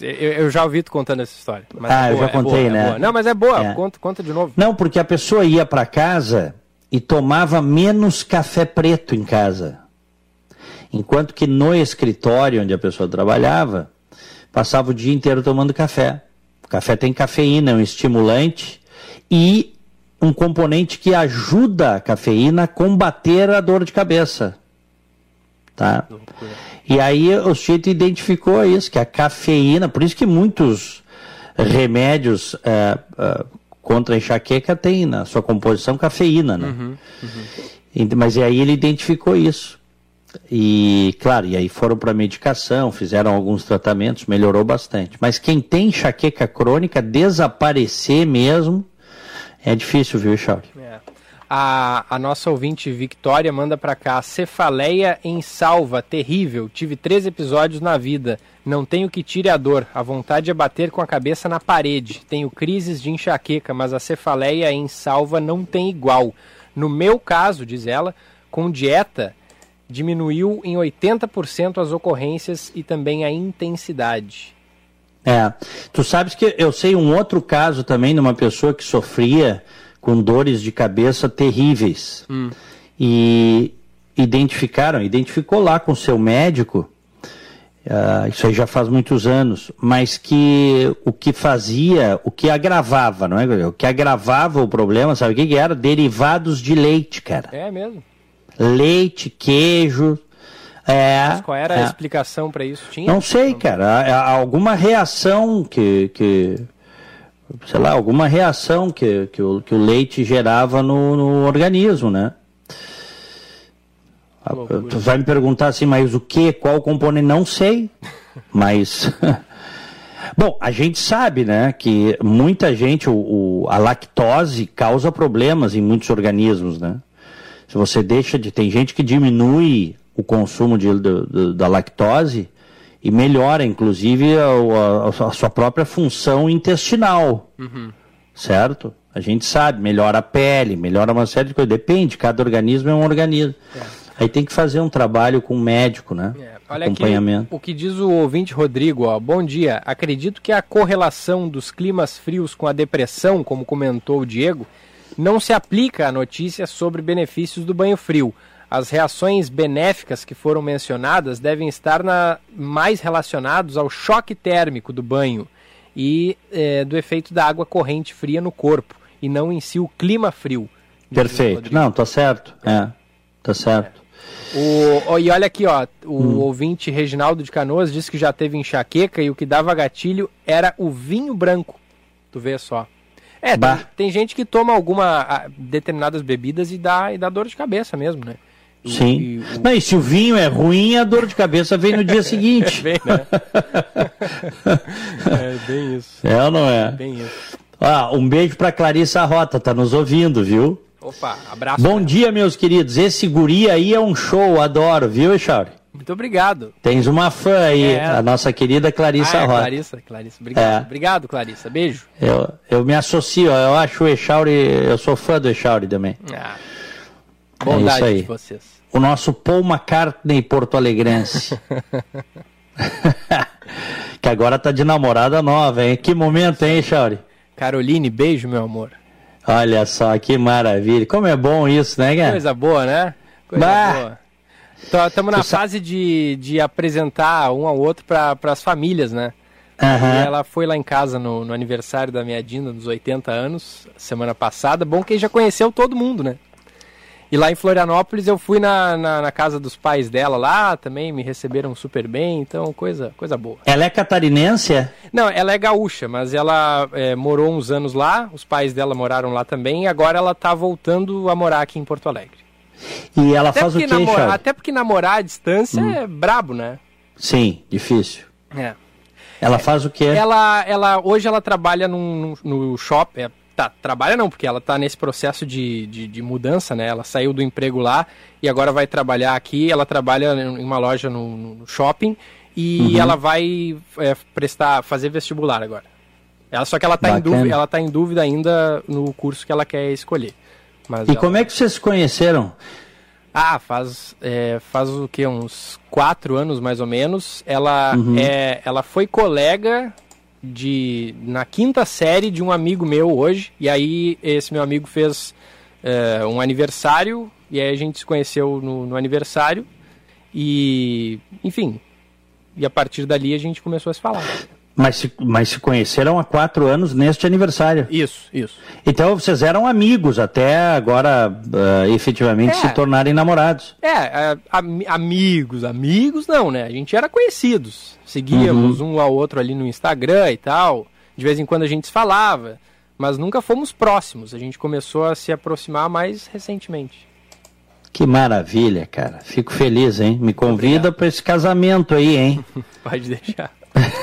Eu, eu já ouvi tu contando essa história. Ah, é eu boa, já é boa, contei, é né? boa. Não, mas é boa. É. Conta, conta de novo. Não, porque a pessoa ia para casa e tomava menos café preto em casa. Enquanto que no escritório onde a pessoa trabalhava, passava o dia inteiro tomando café. O café tem cafeína, é um estimulante e um componente que ajuda a cafeína a combater a dor de cabeça. Tá? E aí o sujeito identificou isso, que a cafeína, por isso que muitos remédios eh, eh, contra a enxaqueca têm na sua composição cafeína, né? Ent- Mas e aí ele identificou isso. E, claro, e aí foram para medicação, fizeram alguns tratamentos, melhorou bastante. Mas quem tem enxaqueca crônica, desaparecer mesmo, é difícil, viu, Chauri? É. A, a nossa ouvinte Victoria manda pra cá. Cefaleia em salva, terrível. Tive três episódios na vida. Não tenho que tire a dor. A vontade é bater com a cabeça na parede. Tenho crises de enxaqueca, mas a cefaleia em salva não tem igual. No meu caso, diz ela, com dieta, diminuiu em 80% as ocorrências e também a intensidade. É. Tu sabes que eu sei um outro caso também de uma pessoa que sofria com dores de cabeça terríveis. E identificaram, identificou lá com o seu médico, ah, isso aí já faz muitos anos, mas que o que fazia, o que agravava, não é? O que agravava o problema, sabe o que, que era? Derivados de leite, cara. É mesmo? Leite, queijo. É, Mas qual era é. a explicação pra isso? Tinha? Não sei, cara. Alguma reação que, que sei lá, alguma reação que, que, o, que o leite gerava no, no organismo, né? Ah. Tu vai me perguntar assim, mas o que? Qual o componente? Não sei. Mas. Bom, a gente sabe, né, que muita gente, o, o- a lactose causa problemas em muitos organismos, né? Se você deixa de. Tem gente que diminui o consumo de, da lactose e melhora, inclusive, a, a- a sua própria função intestinal. Certo? A gente sabe, melhora a pele, melhora uma série de coisas. Depende, cada organismo é um organismo. Aí tem que fazer um trabalho com o médico, né? É, olha aqui Acompanhamento. o que diz o ouvinte Rodrigo, ó. Bom dia. Acredito que a correlação dos climas frios com a depressão, como comentou o Diego, não se aplica à notícia sobre benefícios do banho frio. As reações benéficas que foram mencionadas devem estar na- mais relacionados ao choque térmico do banho e é, do efeito da água corrente fria no corpo e não em si o clima frio. Perfeito. Não, tá certo. É, tá certo. O, e olha aqui, ó, o hum. ouvinte Reginaldo de Canoas disse que já teve enxaqueca e o que dava gatilho era o vinho branco. Tu vê só. É, tem, tem, gente que toma alguma determinadas bebidas e dá, e dá dor de cabeça mesmo, né? Sim. E, o... Não, e se o vinho é ruim, a dor de cabeça vem no dia seguinte. É bem, né? é bem isso. É ou não é? é bem isso. Ah, um beijo para Clarissa Rota, tá nos ouvindo, viu? Opa, abraço. Bom cara. dia, meus queridos. Esse guri aí é um show, adoro, viu, Echauri? Muito obrigado. Tens uma fã aí, é. a nossa querida Clarissa ah, é, Rota. Clarissa, Clarissa, obrigado. É. Obrigado, Clarissa. Beijo. Eu, eu me associo, eu acho o Echauri, eu sou fã do Echauri também. Ah. Bondade é de vocês. O nosso Paul McCartney porto-alegrense. que agora tá de namorada nova, hein? Que momento, hein, Echauri? Caroline, beijo, meu amor. Olha só, que maravilha. Como é bom isso, né, cara? Coisa boa, né? Coisa bah. boa. Estamos na fase de, de apresentar um ao outro para as famílias, né? Uhum. Ela foi lá em casa no, no aniversário da minha Dinda, nos 80 anos, semana passada. Bom que já conheceu todo mundo, né? E lá em Florianópolis eu fui na, na, na, casa dos pais dela lá, também me receberam super bem, então coisa, coisa boa. Ela é catarinense? É? Não, ela é gaúcha, mas ela é, morou uns anos lá, os pais dela moraram lá também, e agora ela tá voltando a morar aqui em Porto Alegre. E ela até faz o quê, namora, Até porque namorar à distância hum. é brabo, né? Sim, difícil. É. Ela faz o quê? Ela, ela, hoje ela trabalha num, no shopping, é, tá, trabalha não, porque ela está nesse processo de, de, de, mudança, né? Ela saiu do emprego lá e agora vai trabalhar aqui. Ela trabalha em uma loja no, no shopping e uhum. ela vai é, prestar, fazer vestibular agora. Ela, só que ela está em dúvida, ela tá em dúvida ainda no curso que ela quer escolher. Mas e ela... como é que vocês se conheceram? Ah, faz, é, faz o que? Uns quatro anos mais ou menos. Ela, uhum. é, ela foi colega de na quinta série de um amigo meu hoje. E aí esse meu amigo fez é, um aniversário e aí a gente se conheceu no, no, aniversário e enfim. E a partir dali a gente começou a se falar. Mas se, mas se conheceram há quatro anos neste aniversário. Isso, isso. Então vocês eram amigos até agora uh, efetivamente é, se tornarem namorados. É, é am amigos, amigos não, né? A gente era conhecidos. Seguíamos uhum. um ao outro ali no Instagram e tal. De vez em quando a gente se falava, mas nunca fomos próximos. A gente começou a se aproximar mais recentemente. Que maravilha, cara. Fico feliz, hein? Me convida para esse casamento aí, hein? Pode deixar.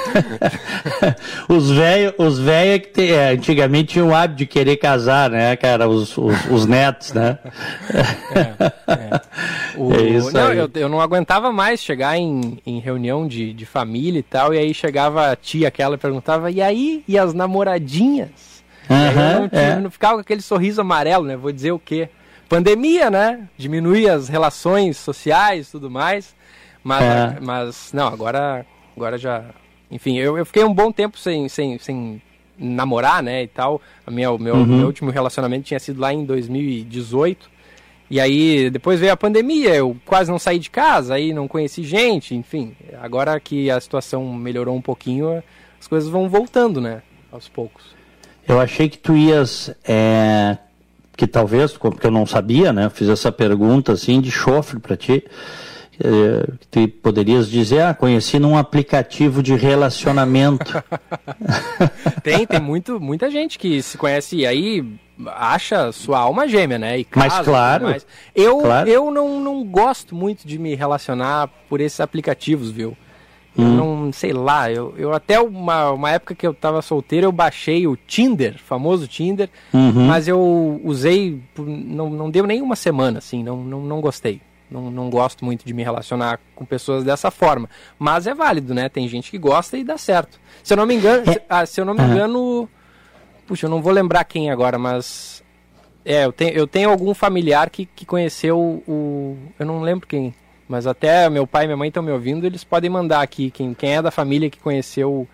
os velhos os é que te, é, antigamente tinham o hábito de querer casar, né, cara? Os, os, os netos, né? É, é. O, é isso não. Eu, eu não aguentava mais chegar em, em reunião de, de família e tal, e aí chegava a tia aquela e perguntava, e aí? E as namoradinhas? Uhum, não, é. não ficava com aquele sorriso amarelo, né? Vou dizer o quê? Pandemia, né? Diminuir as relações sociais e tudo mais. Mas, é. mas não, agora Agora já. Enfim, eu, eu fiquei um bom tempo sem, sem, sem namorar, né? E tal. A minha, o meu, uhum. meu último relacionamento tinha sido lá em 2018. E aí, depois veio a pandemia, eu quase não saí de casa, aí não conheci gente, enfim. Agora que a situação melhorou um pouquinho, as coisas vão voltando, né? Aos poucos. Eu achei que tu ias. É, que talvez, porque eu não sabia, né? fiz essa pergunta assim de chofre para ti tu poderias dizer, ah, conheci num aplicativo de relacionamento. tem, tem muito, muita gente que se conhece e aí acha sua alma gêmea, né? E casa, Mas claro. Eu, claro. eu não, não gosto muito de me relacionar por esses aplicativos, viu? Eu hum. não, sei lá, eu, eu até uma, uma época que eu tava solteiro, eu baixei o Tinder, famoso Tinder, uhum. mas eu usei, não, não deu nem uma semana, assim, não, não, não gostei. Não, não gosto muito de me relacionar com pessoas dessa forma. Mas é válido, né? Tem gente que gosta e dá certo. Se eu não me engano, é. ah, se eu não me engano, puxa, eu não vou lembrar quem agora, mas é, eu tenho, eu tenho algum familiar que, que conheceu o, eu não lembro quem, mas até meu pai e minha mãe estão me ouvindo, eles podem mandar aqui quem, quem é da família que conheceu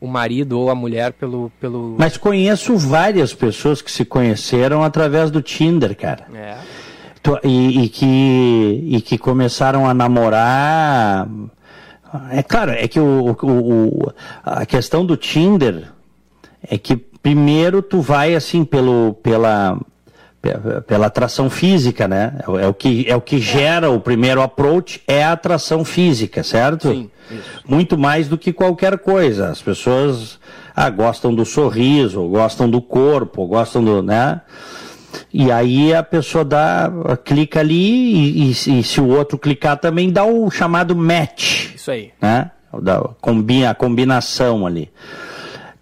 o marido ou a mulher pelo, pelo. Mas conheço várias pessoas que se conheceram através do Tinder, cara. É e, e, que, e que começaram a namorar É claro, é que o, o, o, a questão do Tinder é que primeiro tu vai assim pelo, pela, pela atração física, né? É, é, o que, é o que gera o primeiro approach, é a atração física, certo? Sim, isso. Muito mais do que qualquer coisa. As pessoas ah, gostam do sorriso, gostam do corpo, gostam do, né? E aí a pessoa dá, clica ali e, e, e se o outro clicar também dá o chamado match. Isso aí. Né? Da, combina, a combinação ali.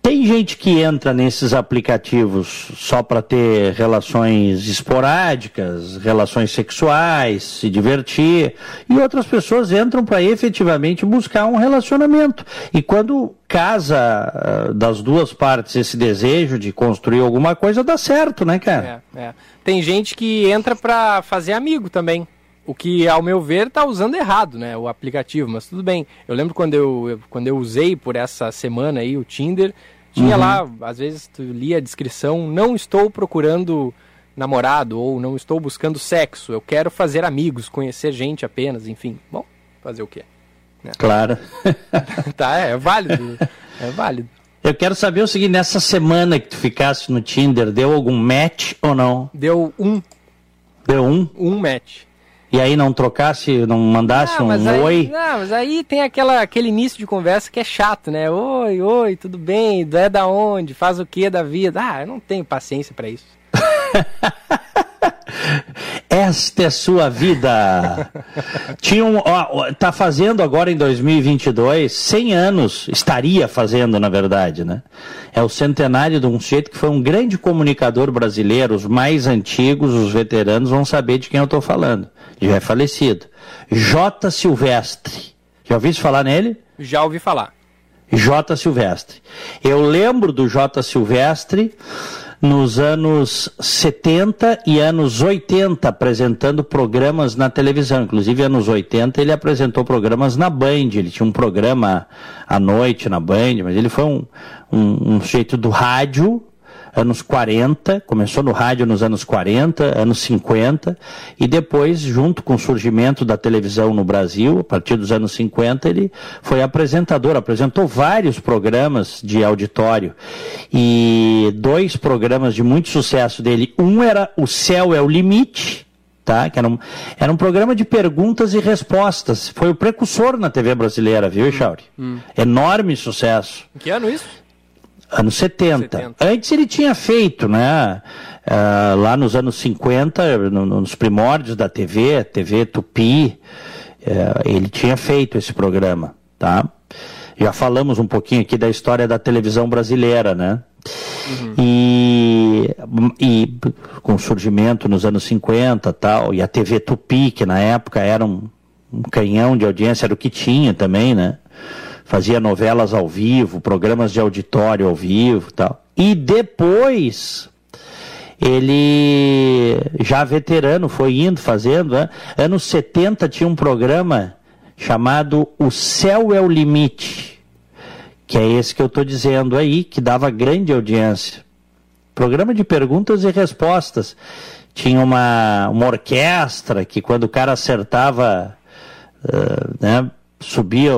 Tem gente que entra nesses aplicativos só para ter relações esporádicas, relações sexuais, se divertir, e outras pessoas entram para efetivamente buscar um relacionamento. E quando casa ah, das duas partes esse desejo de construir alguma coisa, dá certo, né, cara? É, é. Tem gente que entra para fazer amigo também. O que, ao meu ver, está usando errado, né? O aplicativo, mas tudo bem. Eu lembro quando eu, quando eu usei por essa semana aí o Tinder, tinha uhum. lá, às vezes tu lia a descrição, não estou procurando namorado ou não estou buscando sexo, eu quero fazer amigos, conhecer gente apenas, enfim. Bom, fazer o quê? Né? Claro. tá, é, é válido. É válido. Eu quero saber o seguinte, nessa semana que tu ficasse no Tinder, deu algum match ou não? Deu um. Deu um? Um match. E aí não trocasse, não mandasse não, um aí, oi? Não, mas aí tem aquela, aquele início de conversa que é chato, né? Oi, oi, tudo bem? É da onde? Faz o que da vida? Ah, eu não tenho paciência para isso. Esta é sua vida. Tinha um, ó, tá fazendo agora em 2022 100 anos, estaria fazendo na verdade, né? É o centenário de um sujeito que foi um grande comunicador brasileiro, os mais antigos, os veteranos vão saber de quem eu estou falando já é falecido. J. Silvestre. Já ouviu falar nele? Já ouvi falar. J. Silvestre. Eu lembro do J. Silvestre nos anos 70 e anos 80 apresentando programas na televisão. Inclusive, anos 80 ele apresentou programas na Band. Ele tinha um programa à noite na Band, mas ele foi um, um, um sujeito do rádio anos 40, começou no rádio nos anos 40, anos 50, e depois, junto com o surgimento da televisão no Brasil, a partir dos anos 50, ele foi apresentador, apresentou vários programas de auditório. E dois programas de muito sucesso dele. Um era O Céu é o Limite, tá? Que era um, era um programa de perguntas e respostas. Foi o precursor na TV brasileira, viu, Echauri? Hum, hum. Enorme sucesso. Que ano isso? Anos 70. 70. Antes ele tinha feito, né? Uh, lá nos anos 50, no, nos primórdios da TV, TV Tupi, uh, ele tinha feito esse programa, tá? Já falamos um pouquinho aqui da história da televisão brasileira, né? Uhum. E, e com o surgimento nos anos 50 tal, e a TV Tupi, que na época era um, um canhão de audiência, era o que tinha também, né? Fazia novelas ao vivo, programas de auditório ao vivo tal. E depois ele já veterano foi indo fazendo, né? anos 70 tinha um programa chamado O Céu é o Limite, que é esse que eu estou dizendo aí, que dava grande audiência. Programa de perguntas e respostas. Tinha uma, uma orquestra que quando o cara acertava, uh, né, subia,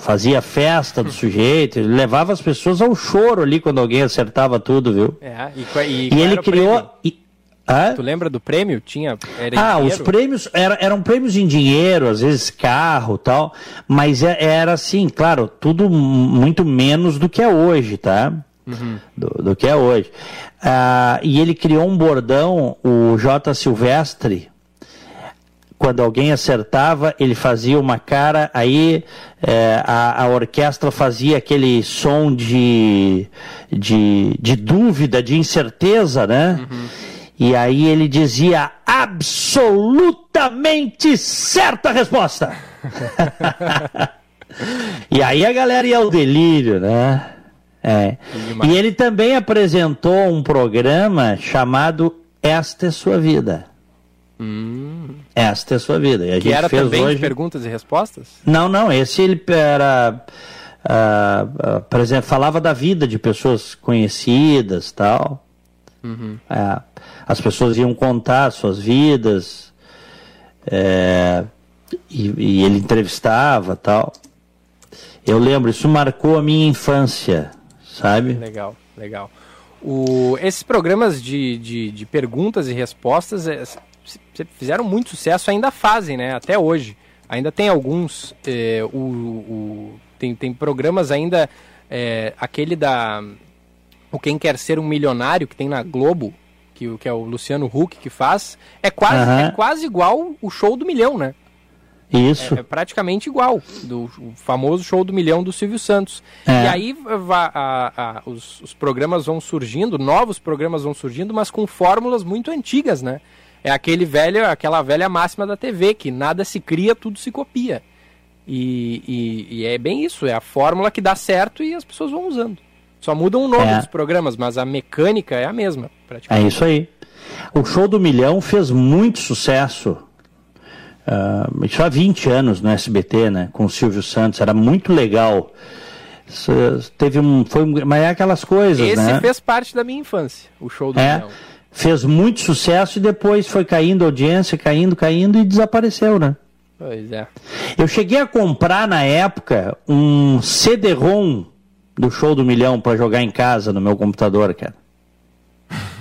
fazia festa do sujeito, levava as pessoas ao choro ali quando alguém acertava tudo, viu? É, e, e, e ele criou. E? Tu lembra do prêmio? Tinha. ah, os prêmios era, eram prêmios em dinheiro, às vezes carro tal, mas é, era assim, claro, tudo muito menos do que é hoje, tá? Uhum. Do, do, que é hoje. Ah, e ele criou um bordão, o J. Silvestre, quando alguém acertava, ele fazia uma cara, aí é, a, a, orquestra fazia aquele som de, de, de dúvida, de incerteza, né? Uhum. E aí ele dizia absolutamente certa resposta. e aí a galera ia ao delírio, né? É. E ele também apresentou um programa chamado Esta é Sua Vida. Hum. Esta é a sua vida. E a que gente era fez também hoje... perguntas e respostas? Não, não. Esse ele era. Uh, uh, por exemplo, falava da vida de pessoas conhecidas tal. Uhum. Uh, as pessoas iam contar suas vidas. É, e, e, ele entrevistava tal. Eu lembro, isso marcou a minha infância, sabe? Legal, legal. O, esses programas de, de, de perguntas e respostas é, fizeram muito sucesso, ainda fazem, né? Até hoje. Ainda tem alguns. É, o, o, tem, tem programas ainda. É, aquele da. O Quem Quer Ser um Milionário, que tem na Globo, que, que é o Luciano Huck que faz, é quase, uhum. é quase igual o show do milhão, né? Isso. É, é, praticamente igual, do famoso show do milhão do Silvio Santos. É. E aí a, a, a, os, os, programas vão surgindo, novos programas vão surgindo, mas com fórmulas muito antigas, né? É aquele velho, aquela velha máxima da TV, que nada se cria, tudo se copia. E, e, e é bem isso, é a fórmula que dá certo e as pessoas vão usando. Só mudam o nome é. dos programas, mas a mecânica é a mesma, praticamente. É isso aí. O show do milhão fez muito sucesso Uh, isso há 20 anos no SBT, né? Com o Silvio Santos, era muito legal. Isso, teve um, foi, mas é aquelas coisas, Esse né? Fez parte da minha infância, o show do é, Fez muito sucesso e depois foi caindo a audiência, caindo, caindo e desapareceu, né? Pois é. Eu cheguei a comprar na época um CD-ROM do show do milhão para jogar em casa no meu computador, cara.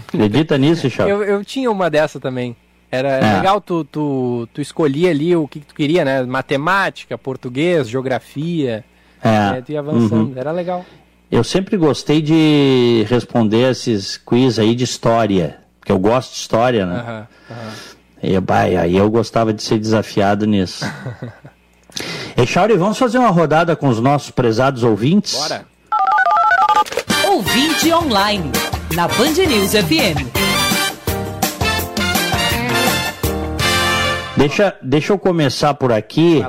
Acredita nisso, Chau? Eu, eu tinha uma dessa também. Era é. legal, tu, tu, tu escolhia ali o que, tu queria, né? Matemática, português, geografia. É. tu ia avançando, uhum. era legal. Eu sempre gostei de responder esses quiz aí de história, porque eu gosto de história, né? Uhum. Uhum. E, bah, aí eu gostava de ser desafiado nisso. e Chauri, vamos fazer uma rodada com os nossos prezados ouvintes? Bora! Ouvinte online, na Band News FM. Deixa, deixa eu começar por aqui.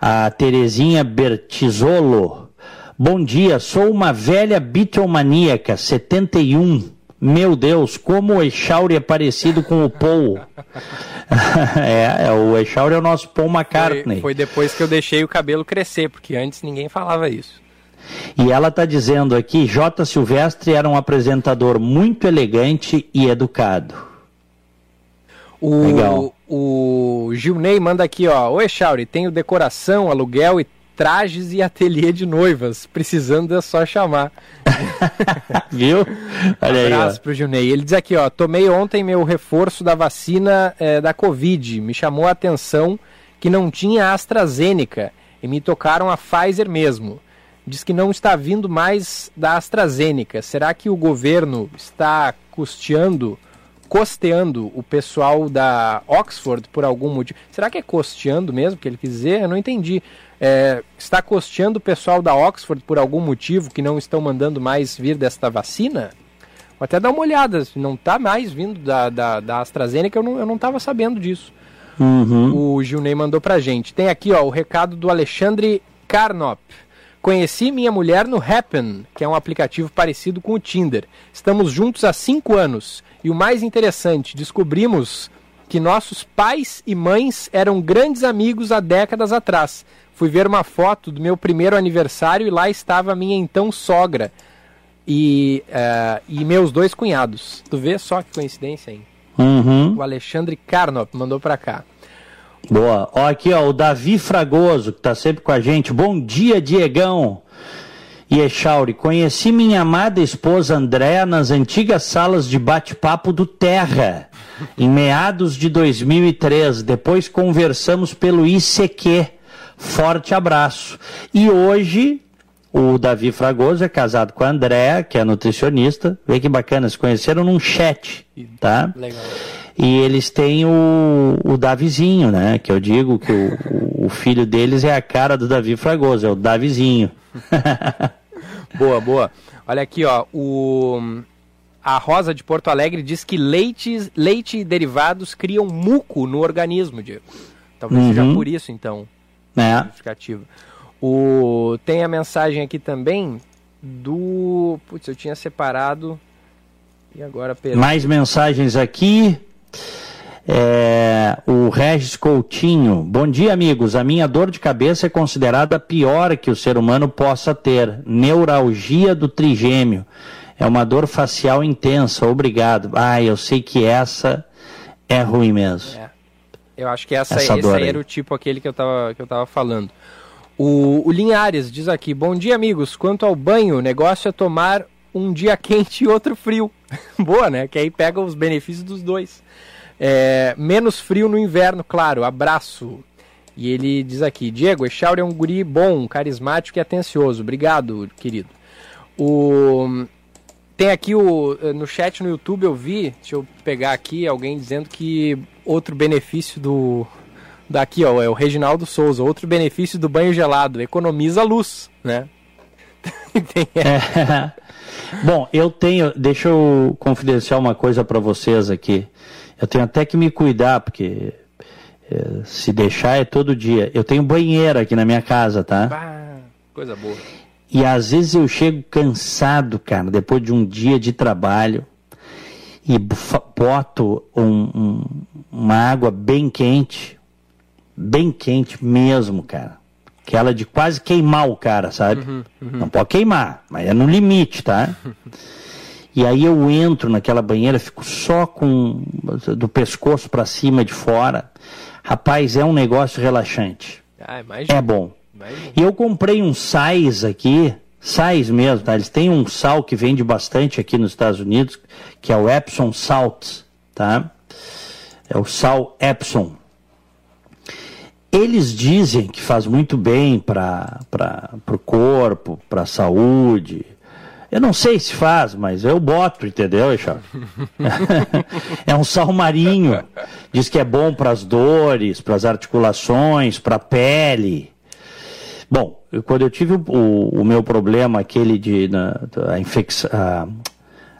A Terezinha Bertizolo. Bom dia, sou uma velha bitomaníaca, 71. Meu Deus, como o Echauri é parecido com o Paul. é, é, o Echauri é o nosso Paul McCartney. Foi, foi, depois que eu deixei o cabelo crescer, porque antes ninguém falava isso. E ela está dizendo aqui, J. Silvestre era um apresentador muito elegante e educado. O, Legal. O Gilney manda aqui, ó. Oi, Chauri, tenho decoração, aluguel e trajes e ateliê de noivas. Precisando é só chamar. Viu? Olha um abraço aí, pro Gilney. Ele diz aqui, ó. Tomei ontem meu reforço da vacina é, da Covid. Me chamou a atenção que não tinha AstraZeneca e me tocaram a Pfizer mesmo. Diz que não está vindo mais da AstraZeneca. Será que o governo está custeando costeando o pessoal da Oxford por algum motivo. Será que é costeando mesmo que ele quis dizer? Eu não entendi. É, está costeando o pessoal da Oxford por algum motivo que não estão mandando mais vir desta vacina? Vou até dar uma olhada, se não está mais vindo da, da, da AstraZeneca, eu não estava sabendo disso. Uhum. O Gilney mandou pra gente. Tem aqui ó, o recado do Alexandre Carnop. Conheci minha mulher no Happen, que é um aplicativo parecido com o Tinder. Estamos juntos há cinco anos. E o mais interessante, descobrimos que nossos pais e mães eram grandes amigos há décadas atrás. Fui ver uma foto do meu primeiro aniversário e lá estava minha então sogra e, uh, e meus dois cunhados. Tu vê só que coincidência, hein? Uhum. O Alexandre Carnop mandou para cá. Boa. Ó, aqui, ó, o Davi Fragoso, que tá sempre com a gente. Bom dia, Diegão. E Echauri, conheci minha amada esposa Andréa nas antigas salas de bate-papo do Terra, em meados de 2003. Depois conversamos pelo ICQ. Forte abraço. E hoje, o Davi Fragoso é casado com a Andréa, que é nutricionista. Vê que bacana, se conheceram num chat, tá? Legal. E eles têm o, o Davizinho, né? Que eu digo que o, o filho deles é a cara do Davi Fragoso, é o Davizinho. boa, boa. Olha aqui, ó. O, a Rosa de Porto Alegre diz que leite, leite e derivados criam muco no organismo, Diego. Talvez uhum. seja por isso, então. É. O, tem a mensagem aqui também do. Putz, eu tinha separado. E agora Mais mensagens aqui. É, o Regis Coutinho. Bom dia, amigos. A minha dor de cabeça é considerada a pior que o ser humano possa ter. Neuralgia do trigêmeo. É uma dor facial intensa. Obrigado. Ah, eu sei que essa é ruim mesmo. É. Eu acho que essa, essa esse aí era o tipo aquele que eu estava que eu tava falando. O, o Linhares diz aqui: Bom dia, amigos. Quanto ao banho, o negócio é tomar um dia quente e outro frio. Boa, né? Que aí pega os benefícios dos dois. É, menos frio no inverno, claro. Abraço. E ele diz aqui: Diego, Echauri é um guri bom, carismático e atencioso. Obrigado, querido. O. Tem aqui o no chat no YouTube eu vi, deixa eu pegar aqui alguém dizendo que outro benefício do daqui ó, é o Reginaldo Souza, outro benefício do banho gelado, economiza luz, né? é. Bom, eu tenho, deixa eu confidenciar uma coisa para vocês aqui. Eu tenho até que me cuidar porque é, se deixar é todo dia. Eu tenho banheiro aqui na minha casa, tá? Bah, coisa boa. E às vezes eu chego cansado, cara, depois de um dia de trabalho e boto um, um, uma água bem quente, bem quente mesmo, cara. Aquela de quase queimar o cara, sabe? Uhum, uhum. Não pode queimar, mas é no limite, tá? e aí eu entro naquela banheira, fico só com do pescoço para cima de fora. Rapaz, é um negócio relaxante. Ah, é bom. E eu comprei um sais aqui, sais mesmo, tá? Eles têm um sal que vende bastante aqui nos Estados Unidos, que é o Epsom Salt, tá? É o sal Epsom. Eles dizem que faz muito bem para o corpo, para a saúde. Eu não sei se faz, mas eu boto, entendeu, Eixar? é um sal marinho. Diz que é bom para as dores, para as articulações, para a pele. Bom, quando eu tive o, o, o, meu problema, aquele de na, a, infecção, a,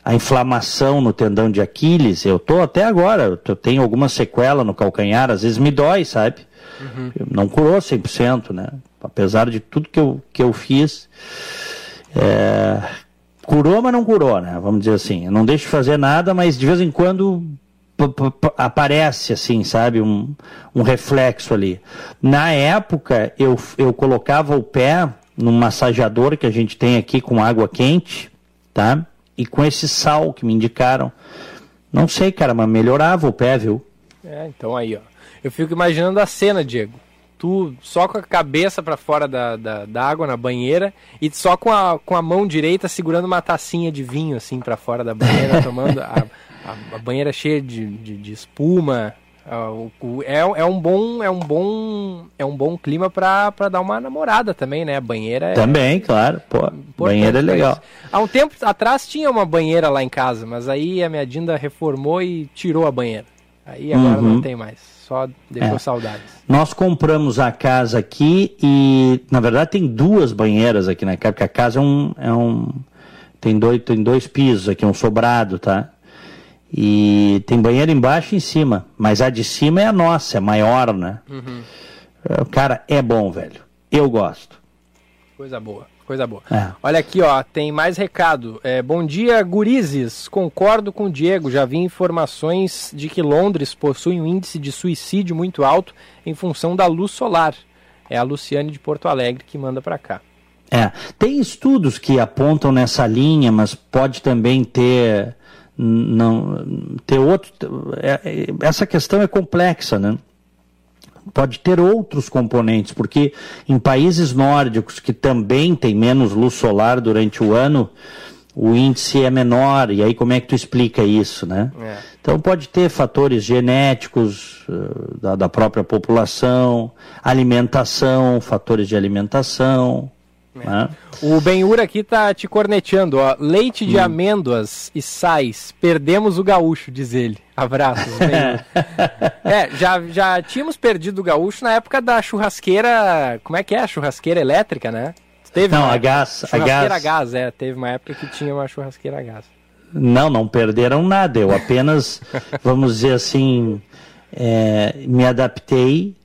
a, inflamação no tendão de Aquiles, eu tô até agora, eu tenho alguma sequela no calcanhar, às vezes me dói, sabe? Uhum. Não curou 100%, né? Apesar de tudo que eu, que eu fiz, é, curou, mas não curou, né? Vamos dizer assim. Eu não deixo de fazer nada, mas de vez em quando aparece assim, sabe, um, um reflexo ali. Na época, eu, eu colocava o pé num massageador que a gente tem aqui com água quente, tá? E com esse sal que me indicaram. Não sei, cara, mas melhorava o pé, viu? É, então aí, ó. Eu fico imaginando a cena, Diego. Tu só com a cabeça para fora da, da, da, água na banheira e só com a, com a mão direita segurando uma tacinha de vinho assim para fora da banheira, tomando a, a, a banheira cheia de, de, de espuma. É, é um bom é um bom é um bom clima para dar uma namorada também né? A banheira é também claro. Pô banheira é legal. há um tempo atrás tinha uma banheira lá em casa mas aí a minha Dinda reformou e tirou a banheira aí agora uhum. não tem mais só deixou é. saudades nós compramos a casa aqui e na verdade tem duas banheiras aqui na casa porque a casa é um, é um tem dois tem dois pisos aqui um sobrado tá e tem banheiro embaixo e em cima. Mas a de cima é a nossa, é maior, né? Uhum. Cara, é bom, velho. Eu gosto. Coisa boa, coisa boa. É. Olha aqui, ó, tem mais recado. É, bom dia, gurizes. Concordo com o Diego. Já vi informações de que Londres possui um índice de suicídio muito alto em função da luz solar. É a Luciane de Porto Alegre que manda para cá. É, tem estudos que apontam nessa linha, mas pode também ter não ter outro. É, é, essa questão é complexa, né? Pode ter outros componentes, porque em países nórdicos que também tem menos luz solar durante o ano, o índice é menor, e aí como é que tu explica isso, né? É. Então pode ter fatores genéticos uh, da, da própria população, alimentação, fatores de alimentação, é. O Benhur aqui tá te corneteando, ó. Leite de hum. amêndoas e sais. Perdemos o gaúcho, diz ele. Abraços, Benhur. é, já, já tínhamos perdido o gaúcho na época da churrasqueira. Como é que é? A churrasqueira elétrica, né? Teve não, a gás. Churrasqueira a gás. gás, é. Teve uma época que tinha uma churrasqueira a gás. Não, não perderam nada. Eu apenas, vamos dizer assim, é, me adaptei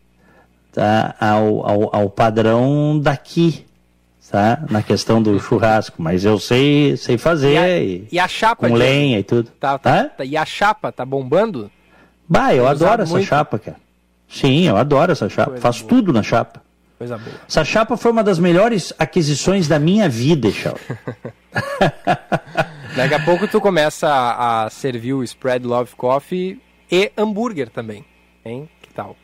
tá, ao, ao, ao padrão daqui tá? Na questão do churrasco, mas eu sei, sei fazer. E a, e, e a chapa, com lenha e tudo. Tá, tá, tá, e a chapa tá bombando? Bah, eu adoro essa muito. chapa, cara. Sim, eu adoro essa chapa. Coisa Faço boa. tudo na chapa. Coisa boa. Essa chapa foi uma das melhores aquisições da minha vida, Chau. Daqui a pouco tu começa a, a servir o Spread Love Coffee e hambúrguer também, hein? Que tal?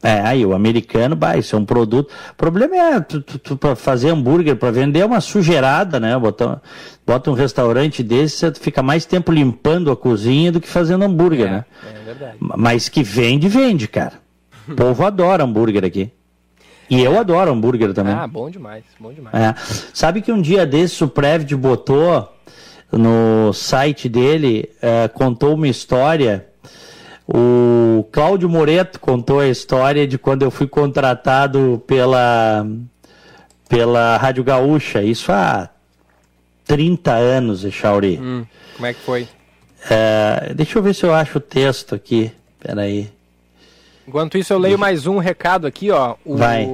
É, aí o americano, bah, isso é um produto. O problema é tu, tu, tu pra fazer hambúrguer, para vender é uma sujeirada, né? Bota, bota um restaurante desse, você fica mais tempo limpando a cozinha do que fazendo hambúrguer, É, né? é verdade. Mas que vende, vende, cara. O povo adora hambúrguer aqui. E eu adoro hambúrguer também. Ah, bom demais, bom demais. É. Sabe que um dia desses o Prevd botou no site dele, é, contou uma história. O Cláudio Moreto contou a história de quando eu fui contratado pela, pela Rádio Gaúcha. Isso há 30 anos, Echauri. Hum, como é que foi? É, deixa eu ver se eu acho o texto aqui. Peraí. Enquanto isso, eu leio mais um recado aqui, ó. O... Vai.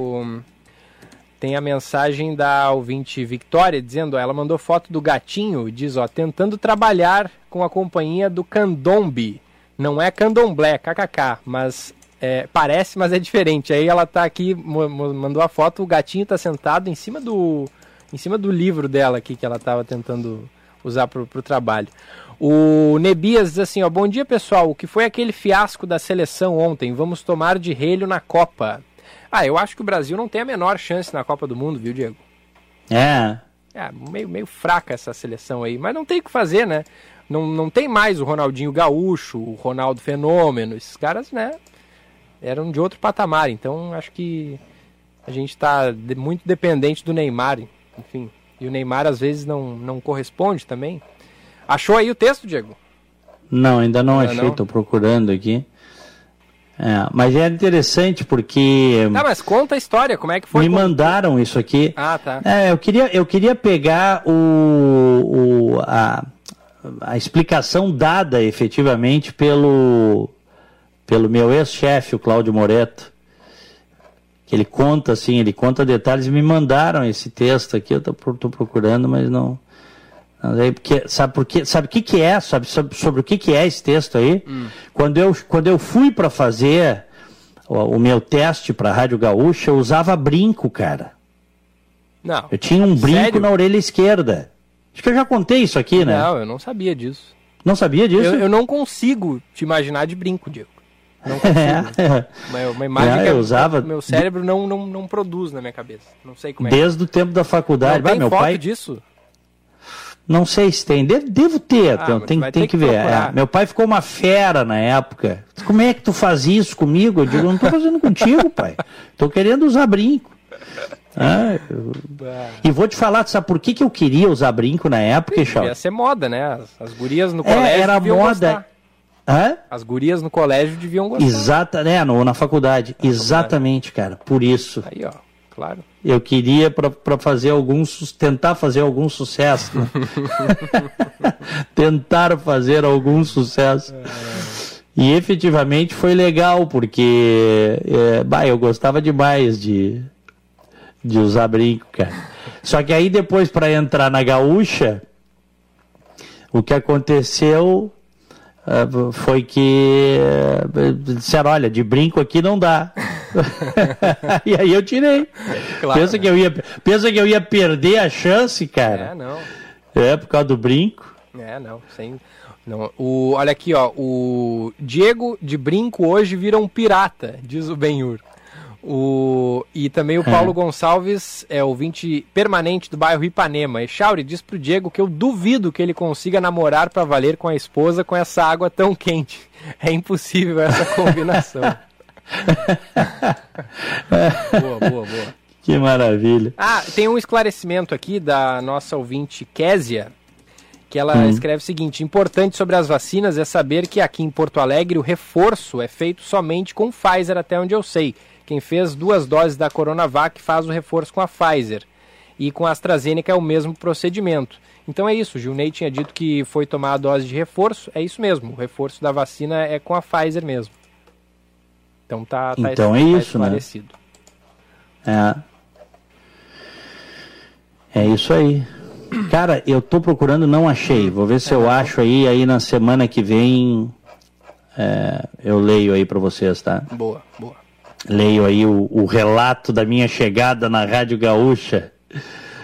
Tem a mensagem da ouvinte Victoria dizendo, ó, ela mandou foto do gatinho e diz, ó, tentando trabalhar com a companhia do Candombe. Não é Candomblé, kkk, mas é, parece, mas é diferente. Aí ela tá aqui, mandou a foto, o gatinho tá sentado em cima do em cima do livro dela aqui que ela tava tentando usar pro, pro trabalho. O Nebias diz assim, ó, bom dia pessoal, o que foi aquele fiasco da seleção ontem? Vamos tomar de relho na Copa. Ah, eu acho que o Brasil não tem a menor chance na Copa do Mundo, viu, Diego? É. É, meio, meio fraca essa seleção aí, mas não tem o que fazer, né? Não, não tem mais o Ronaldinho Gaúcho, o Ronaldo Fenômeno, esses caras, né? Eram de outro patamar, então acho que a gente está muito dependente do Neymar, enfim. E o Neymar às vezes não, não corresponde também. Achou aí o texto, Diego? Não, ainda não Ainda achei, estou procurando aqui. É, mas é interessante porque Tá, mas conta a história, como é que foi? me mandaram isso aqui. Ah, tá. É, eu queria, eu queria pegar o, o- a, a explicação dada efetivamente pelo, pelo meu ex-chefe, o Cláudio Moreto. Que ele conta assim, ele conta detalhes e me mandaram esse texto aqui, eu estou procurando, mas não. não sei porque, sabe por quê? Sabe o que, que é? Sabe sobre, sobre o que, que é esse texto aí? Quando, eu, quando eu fui para fazer o, o meu teste para a Rádio Gaúcha, eu usava brinco, cara. Não. Eu tinha um brinco Sério? na orelha esquerda. Acho que eu já contei isso aqui, né? Não, eu não sabia disso. Não sabia disso? Eu, eu não consigo te imaginar de brinco, Diego. Não consigo. É. Uma, uma imagem É, que eu usava meu cérebro não, não, não produz na minha cabeça. Não sei como é. Desde o tempo da faculdade. Não Bah, tem meu foto pai, disso? não sei se tem. Devo, devo ter, Ah, tem, tem, vai que, que ver. É, meu pai ficou uma fera na época. Como é que tu faz isso comigo? Eu digo, eu não tô fazendo contigo, pai. Tô querendo usar brinco. Ah, eu- E vou te falar, sabe por que, que eu queria usar brinco na época, Ixal? Devia ser moda, né? As, as gurias no É, colégio era moda. gostar. Hã? As gurias no colégio deviam gostar. Exata, né? No, na faculdade. Exatamente, cara. Por isso. Aí, ó, claro. Eu queria para fazer algum tentar fazer algum sucesso. né? tentar fazer algum sucesso. E efetivamente foi legal, porque é, bah, eu gostava demais de, de usar brinco, cara. Só que aí depois, para entrar na gaúcha, o que aconteceu ah, foi que eh, disseram, olha, de brinco aqui não dá. e aí eu tirei. Claro, pensa, né? que eu ia, pensa que eu ia perder a chance, cara? É, não. É, por causa do brinco. É, não. Sem... não. O, olha aqui, ó. O Diego de brinco hoje vira um pirata, diz o Benhur. O, e também o Paulo Gonçalves é ouvinte permanente do bairro Ipanema. E Chauri diz pro Diego que eu duvido que ele consiga namorar pra valer com a esposa com essa água tão quente. É impossível essa combinação. boa, boa, boa. Que maravilha. Ah, tem um esclarecimento aqui da nossa ouvinte Késia, que ela Hum. escreve o seguinte: importante sobre as vacinas é saber que aqui em Porto Alegre o reforço é feito somente com Pfizer, até onde eu sei. Quem fez duas doses da Coronavac faz o reforço com a Pfizer. E com a AstraZeneca é o mesmo procedimento. Então é isso, o Gilney tinha dito que foi tomar a dose de reforço, é isso mesmo, o reforço da vacina é com a Pfizer mesmo. Então tá, tá, Então é tá isso, né? esclarecido. É. É isso aí. Cara, eu tô procurando, não achei. Vou ver se eu acho aí, aí na semana que vem é, eu leio aí pra vocês, tá? Boa, boa. Leio aí o, o relato da minha chegada na Rádio Gaúcha.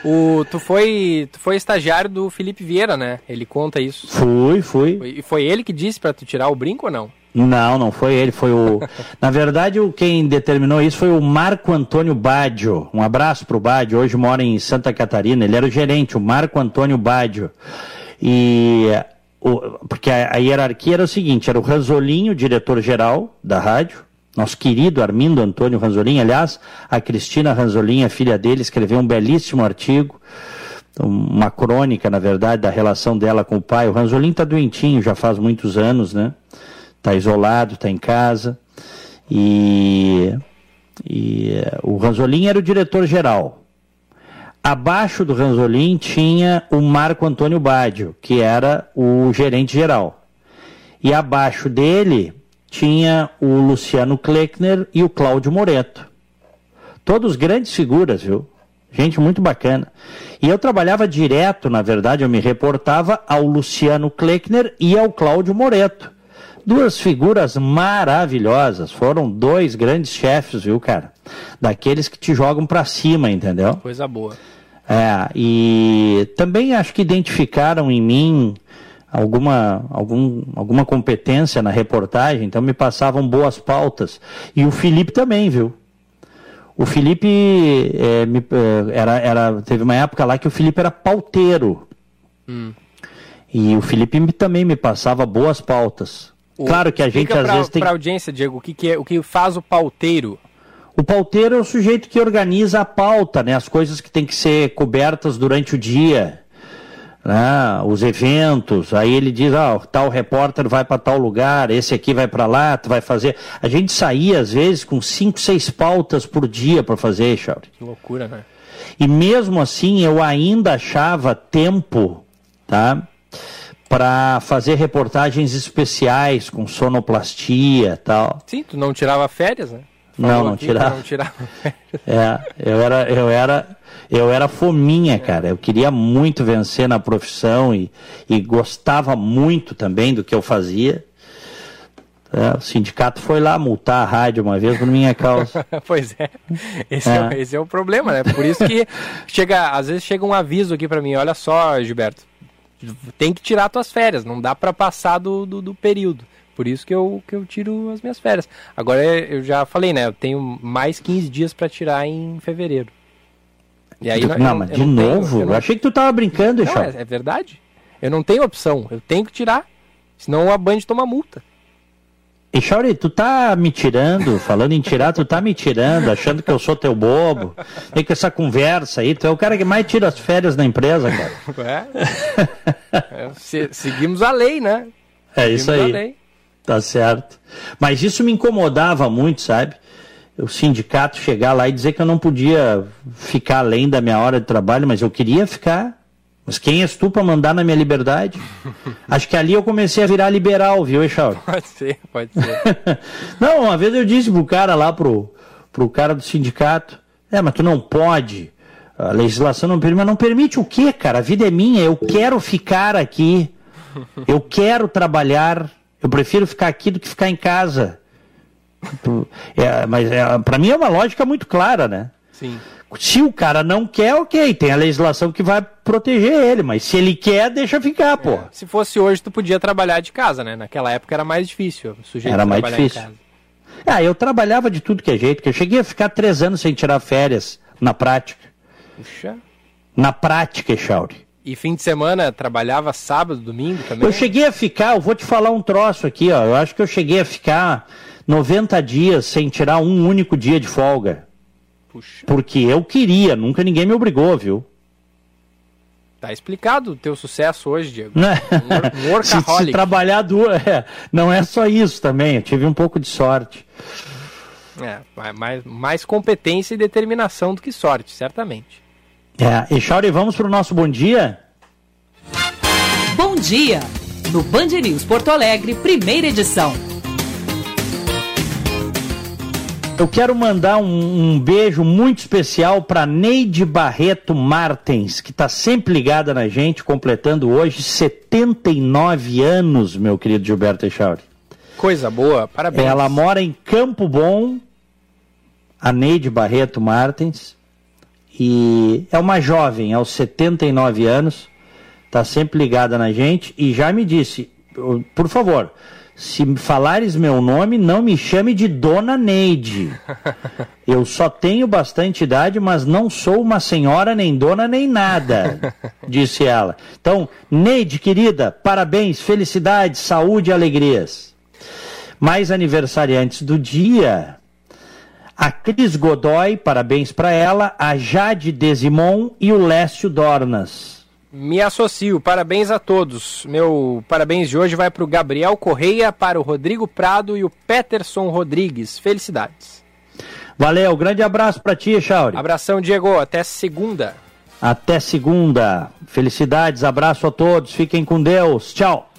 O, tu, foi, tu foi estagiário do Felipe Vieira, né? Ele conta isso. Fui, fui. E foi ele que disse pra tu tirar o brinco ou não? Não, não foi ele, foi o. Na verdade, o, quem determinou isso foi o Marco Antônio Baggio. Um abraço para o Baggio, hoje mora em Santa Catarina. Ele era o gerente, o Marco Antônio Baggio. E. O, porque a, a hierarquia era o seguinte: era o Ranzolinho, diretor-geral da rádio, nosso querido Armindo Antônio Ranzolin. Aliás, a Cristina Ranzolin, a filha dele, escreveu um belíssimo artigo, uma crônica, na verdade, da relação dela com o pai. O Ranzolin está doentinho já faz muitos anos, né? está isolado, está em casa. E, e o Ranzolin era o diretor-geral. Abaixo do Ranzolin tinha o Marco Antônio Badio, que era o gerente-geral. E abaixo dele tinha o Luciano Kleckner e o Cláudio Moreto. Todos grandes figuras, viu? Gente muito bacana. E eu trabalhava direto, na verdade, eu me reportava ao Luciano Kleckner e ao Cláudio Moreto Duas figuras maravilhosas. Foram dois grandes chefes, viu, cara? Daqueles que te jogam para cima, entendeu? Coisa boa. É, e também acho que identificaram em mim alguma, algum, alguma competência na reportagem, então me passavam boas pautas. E o Felipe também, viu? O Felipe é, me, é, era, era, teve uma época lá que o Felipe era pauteiro. Hum. E o Felipe também me passava boas pautas. O, claro que a gente às pra, vezes tem. Para a audiência, Diego, o que, que, é, o que faz o pauteiro? O pauteiro é o sujeito que organiza a pauta, né? As coisas que tem que ser cobertas durante o dia, né? Os eventos. Aí ele diz, ah, tal repórter vai para tal lugar, esse aqui vai para lá, tu vai fazer. A gente saía às vezes com cinco, seis pautas por dia para fazer, Chauri. Que loucura, né? E mesmo assim eu ainda achava tempo, tá? para fazer reportagens especiais com sonoplastia tal. Sim, tu não tirava férias, né? Falou não, não tirava. Não tirava é, eu era, eu era, eu era fominha, cara. Eu queria muito vencer na profissão e, e gostava muito também do que eu fazia. É, o sindicato foi lá multar a rádio uma vez por minha causa. pois é. Esse é. é. esse é o problema, né? Por isso que chega, às vezes chega um aviso aqui para mim, olha só, Gilberto, tem que tirar tuas férias, não dá para passar do, do, do, período. Por isso que eu, que eu tiro as minhas férias. Agora eu já falei, né? Eu tenho mais 15 dias para tirar em fevereiro. E aí, não, não mas de não novo? Tenho, eu, não... achei que tu tava brincando, Não, é, é, verdade. Eu não tenho opção. Eu tenho que tirar. Senão a Band toma multa. E Chauri, tu tá me tirando, falando em tirar, tu tá me tirando, achando que eu sou teu bobo. Tem com essa conversa aí, tu é o cara que mais tira as férias da empresa, cara. É. Se, seguimos a lei, né? É seguimos isso aí. Tá certo. Mas isso me incomodava muito, sabe? O sindicato chegar lá e dizer que eu não podia ficar além da minha hora de trabalho, mas eu queria ficar. Mas quem és tu para mandar na minha liberdade? Acho que ali eu comecei a virar liberal, viu, Echauro? Pode ser, pode ser. não, uma vez eu disse pro cara lá, pro, pro cara do sindicato, é, mas tu não pode. A legislação não permite. Mas não permite o quê, cara? A vida é minha, eu quero ficar aqui. Eu quero trabalhar. Eu prefiro ficar aqui do que ficar em casa. É, mas é, para mim é uma lógica muito clara, né? Sim. Se o cara não quer, ok, tem a legislação que vai proteger ele, mas se ele quer, deixa ficar, pô. É, se fosse hoje, tu podia trabalhar de casa, né? Naquela época era mais difícil. O sujeito era mais difícil. Ah, eu trabalhava de tudo que é jeito, que eu cheguei a ficar três anos sem tirar férias na prática. Puxa. Na prática, Chauri. E fim de semana trabalhava sábado, domingo também? Eu cheguei a ficar, eu vou te falar um troço aqui, ó. Eu acho que eu cheguei a ficar 90 dias sem tirar um único dia de folga. Puxa. Porque eu queria, nunca ninguém me obrigou, viu? Tá explicado o teu sucesso hoje, Diego. Um, um se, se trabalhar duro, é, não é só isso também, eu tive um pouco de sorte. É, mais, mais competência e determinação do que sorte, certamente. É, e Chauri, vamos para o nosso bom dia? Bom dia! No Band News Porto Alegre, primeira edição. Eu quero mandar um, um beijo muito especial para Neide Barreto Martens, que está sempre ligada na gente, completando hoje 79 anos, meu querido Gilberto Echauri. Coisa boa, parabéns. Ela mora em Campo Bom, a Neide Barreto Martens, e é uma jovem, aos 79 anos, está sempre ligada na gente e já me disse, por favor, Se falares meu nome, não me chame de Dona Neide. Eu só tenho bastante idade, mas não sou uma senhora, nem dona, nem nada, disse ela. Então, Neide, querida, parabéns, felicidades, saúde e alegrias. Mais aniversariantes do dia, a Cris Godoy, parabéns para ela, a Jade Desimon e o Lécio Dornas. Me associo, parabéns a todos. Meu parabéns de hoje vai para o Gabriel Correia, para o Rodrigo Prado e o Peterson Rodrigues. Felicidades. Valeu, grande abraço para ti, Chauri. Abração, Diego. Até segunda. Até segunda. Felicidades, abraço a todos. Fiquem com Deus. Tchau.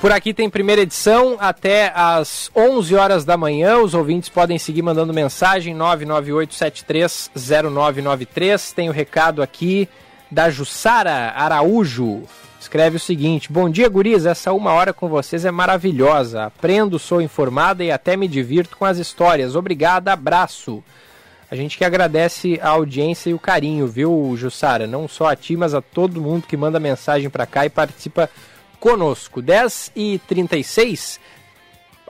Por aqui tem primeira edição até às 11 horas da manhã. Os ouvintes podem seguir mandando mensagem 998730993. Tem o recado aqui da Jussara Araújo. Escreve o seguinte: Bom dia, guris. Essa uma hora com vocês é maravilhosa. Aprendo, sou informada e até me divirto com as histórias. Obrigada, abraço. A gente que agradece a audiência e o carinho, viu, Jussara? Não só a ti, mas a todo mundo que manda mensagem para cá e participa conosco. 10 e 36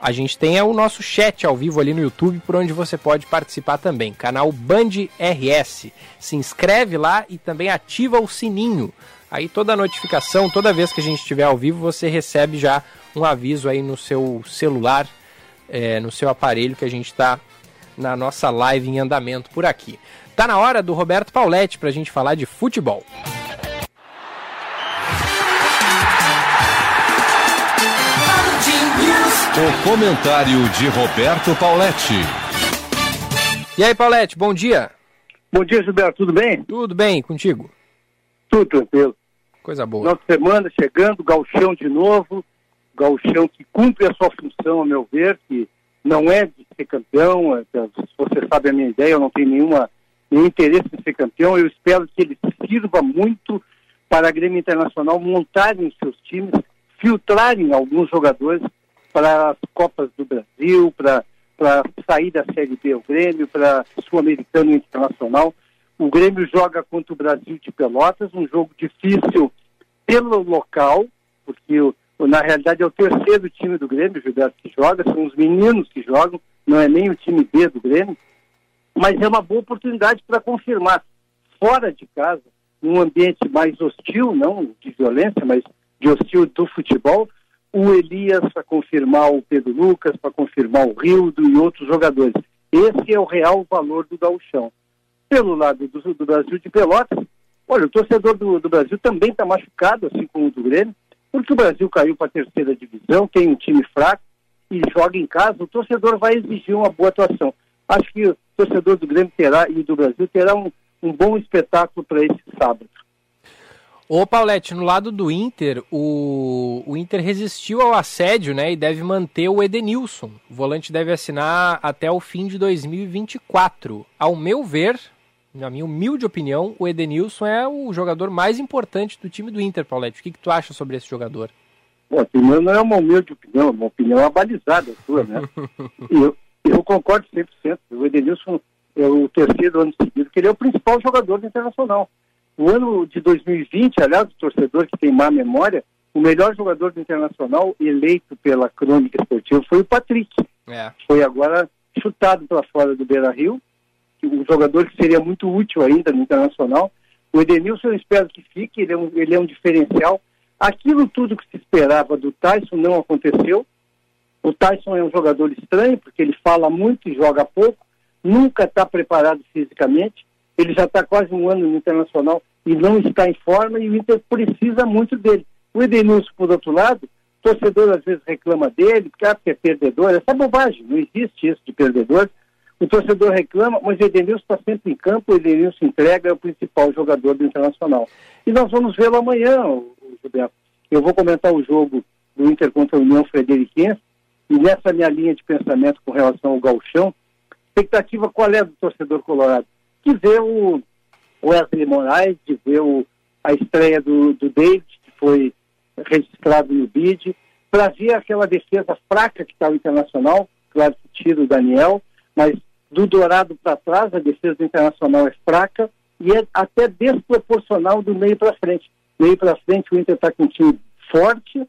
a gente tem o nosso chat ao vivo ali no YouTube, por onde você pode participar também. Canal Band RS. Se inscreve lá e também ativa o sininho. Aí toda notificação, toda vez que a gente estiver ao vivo, você recebe já um aviso aí no seu celular, é, no seu aparelho, que a gente está na nossa live em andamento por aqui. Tá na hora do Roberto Pauletti para a gente falar de futebol. O comentário de Roberto Pauletti. E aí, Pauletti, bom dia. Bom dia, Gilberto, tudo bem? Tudo bem, contigo? Tudo tranquilo. Coisa boa. Nossa semana chegando, galchão de novo, galchão que cumpre a sua função, a meu ver, que não é de ser campeão, é, você sabe a minha ideia, eu não tenho nenhuma, nenhum interesse em ser campeão, eu espero que ele sirva muito para a Grêmio Internacional montarem seus times, filtrarem alguns jogadores para as Copas do Brasil, para sair da Série B o Grêmio, para Sul-Americano Internacional. O Grêmio joga contra o Brasil de Pelotas, um jogo difícil pelo local, porque na realidade é o terceiro time do Grêmio, Gilberto, que joga, são os meninos que jogam, não é nem o time B do Grêmio, mas é uma boa oportunidade para confirmar fora de casa, num ambiente mais hostil, não de violência, mas de hostil do futebol, o Elias para confirmar o Pedro Lucas, para confirmar o Rildo e outros jogadores. Esse é o real valor do gauchão. Pelo lado do, do Brasil de Pelotas, olha, o torcedor do, do Brasil também está machucado, assim como o do Grêmio, porque o Brasil caiu para a terceira divisão, tem um time fraco e joga em casa, o torcedor vai exigir uma boa atuação. Acho que o torcedor do Grêmio terá e do Brasil terá um, um bom espetáculo para esse sábado. Ô Paulette, no lado do Inter, o, o Inter resistiu ao assédio, né? E deve manter o Edenilson. O volante deve assinar até o fim de 2024. Ao meu ver, na minha humilde opinião, o Edenilson é o jogador mais importante do time do Inter, Paulette. O que, que tu acha sobre esse jogador? Bom, primeiro não é uma humilde opinião, é uma opinião abalizada sua, né? eu, eu concordo 100%. O Edenilson é o terceiro ano seguido, que ele é o principal jogador do Internacional. O ano de 2020, aliás, o torcedor que tem má memória, o melhor jogador do Internacional eleito pela crônica esportiva foi o Patrick. É. Foi agora chutado para fora do Beira Rio, um jogador que seria muito útil ainda no Internacional. O Edenilson eu espero que fique, ele é, um, ele é um diferencial. Aquilo tudo que se esperava do Tyson não aconteceu. O Tyson é um jogador estranho, porque ele fala muito e joga pouco, nunca está preparado fisicamente ele já está quase um ano no Internacional e não está em forma e o Inter precisa muito dele. O Edenilson, por outro lado, o torcedor às vezes reclama dele, porque ah, é perdedor, essa é bobagem, não existe isso de perdedor. O torcedor reclama, mas o Edenilson está sempre em campo, o Edenilson entrega, é o principal jogador do Internacional. E nós vamos vê-lo amanhã, Gilberto. Eu vou comentar o jogo do Inter contra a União Frederiquense, e nessa minha linha de pensamento com relação ao galchão, expectativa qual é do torcedor colorado? De ver o Wesley Moraes, de ver o, a estreia do, do David, que foi registrado no BID, para ver aquela defesa fraca que está o Internacional, claro que tira o Daniel, mas do Dourado para trás, a defesa do Internacional é fraca e é até desproporcional do meio para frente. Meio para frente, o Inter está com um time forte,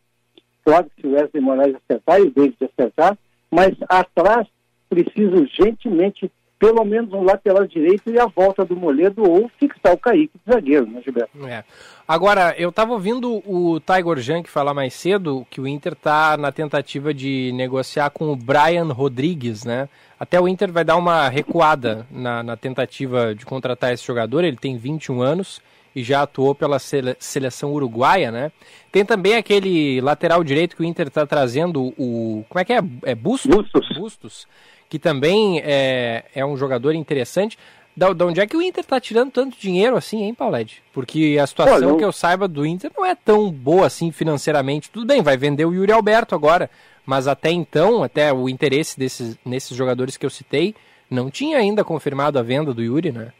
claro que se o Wesley Moraes acertar e o David acertar, mas atrás precisa urgentemente pelo menos um lateral direito e a volta do Moledo ou fixar o Kaique de zagueiro, né, Gilberto? É. Agora, eu estava ouvindo o Tiger Junk falar mais cedo que o Inter está na tentativa de negociar com o Brian Rodrigues, né? Até o Inter vai dar uma recuada na, na tentativa de contratar esse jogador, ele tem 21 anos e já atuou pela sele seleção uruguaia, né? Tem também aquele lateral direito que o Inter está trazendo, o. Como é que é? É Bustos? Bustos. Bustos que também é, é um jogador interessante. Da, da onde é que o Inter está tirando tanto dinheiro assim, hein, Paulette? Porque a situação Olha, que eu saiba do Inter não é tão boa assim financeiramente. Tudo bem, vai vender o Yuri Alberto agora, mas até então, até o interesse desses, nesses jogadores que eu citei, não tinha ainda confirmado a venda do Yuri, né?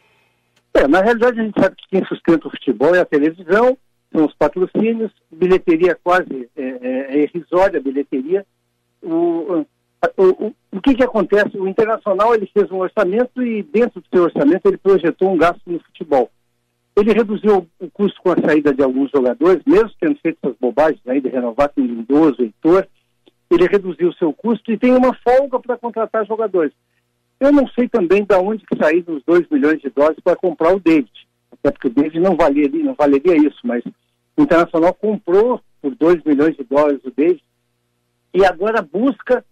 É, na realidade a gente sabe que quem sustenta o futebol é a televisão, são os patrocínios, bilheteria quase é, é, é irrisória, a bilheteria. O, o, o, o que, que acontece? O Internacional ele fez um orçamento e dentro do seu orçamento ele projetou um gasto no futebol. Ele reduziu o custo com a saída de alguns jogadores, mesmo tendo feito essas bobagens aí de renovar com Lindoso, Heitor, ele reduziu o seu custo e tem uma folga para contratar jogadores. Eu não sei também de onde que saíram os 2 milhões de dólares para comprar o David, até porque o David não valeria, não valeria isso, mas o Internacional comprou por 2 milhões de dólares o David e agora busca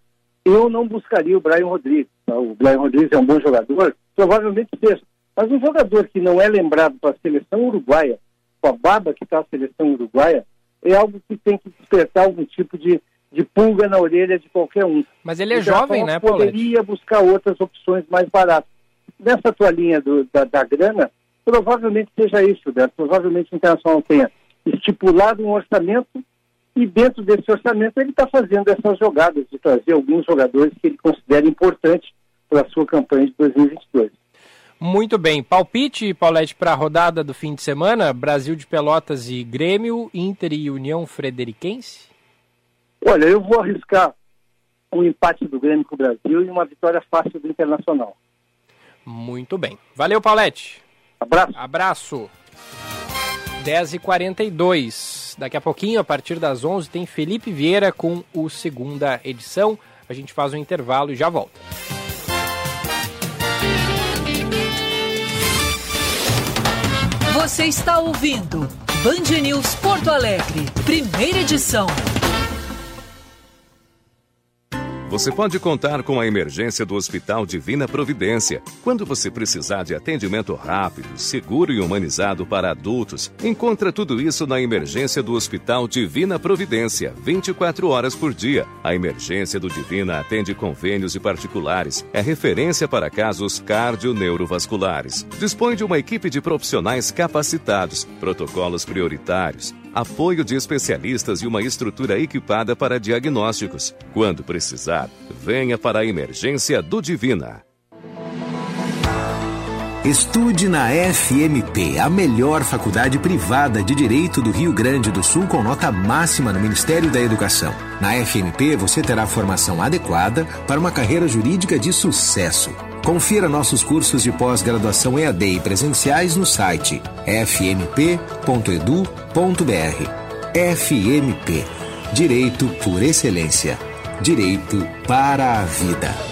eu não buscaria o Brian Rodrigues. Tá? O Brian Rodrigues é um bom jogador, provavelmente seja. Mas um jogador que não é lembrado para a seleção uruguaia, com a baba que está a seleção uruguaia, é algo que tem que despertar algum tipo de, de pulga na orelha de qualquer um. Mas ele é então, jovem, né, Paulo? poderia buscar outras opções mais baratas. Nessa tua linha do, da, da grana, provavelmente seja isso, né? Provavelmente o Internacional tenha estipulado um orçamento e dentro desse orçamento ele está fazendo essas jogadas de trazer alguns jogadores que ele considera importantes para a sua campanha de 2022. Muito bem. Palpite, Paulette, para a rodada do fim de semana? Brasil de Pelotas e Grêmio, Inter e União Frederiquense? Olha, eu vou arriscar um empate do Grêmio com o Brasil e uma vitória fácil do Internacional. Muito bem. Valeu, Paulette. Abraço. Abraço. 10h42. Daqui a pouquinho, a partir das 11 tem Felipe Vieira com o segunda edição. A gente faz um intervalo e já volta. Você está ouvindo Band News Porto Alegre, primeira edição. Você pode contar com a emergência do Hospital Divina Providência. Quando você precisar de atendimento rápido, seguro e humanizado para adultos, encontra tudo isso na emergência do Hospital Divina Providência, 24 horas por dia. A emergência do Divina atende convênios e particulares. É referência para casos cardio-neurovasculares. Dispõe de uma equipe de profissionais capacitados, protocolos prioritários, apoio de especialistas e uma estrutura equipada para diagnósticos. Quando precisar, venha para a emergência do Divina. Estude na FMP, a melhor faculdade privada de direito do Rio Grande do Sul com nota máxima no Ministério da Educação. Na FMP você terá formação adequada para uma carreira jurídica de sucesso. Confira nossos cursos de pós-graduação EAD e presenciais no site fmp.edu.br. FMP Direito por Excelência. Direito para a Vida.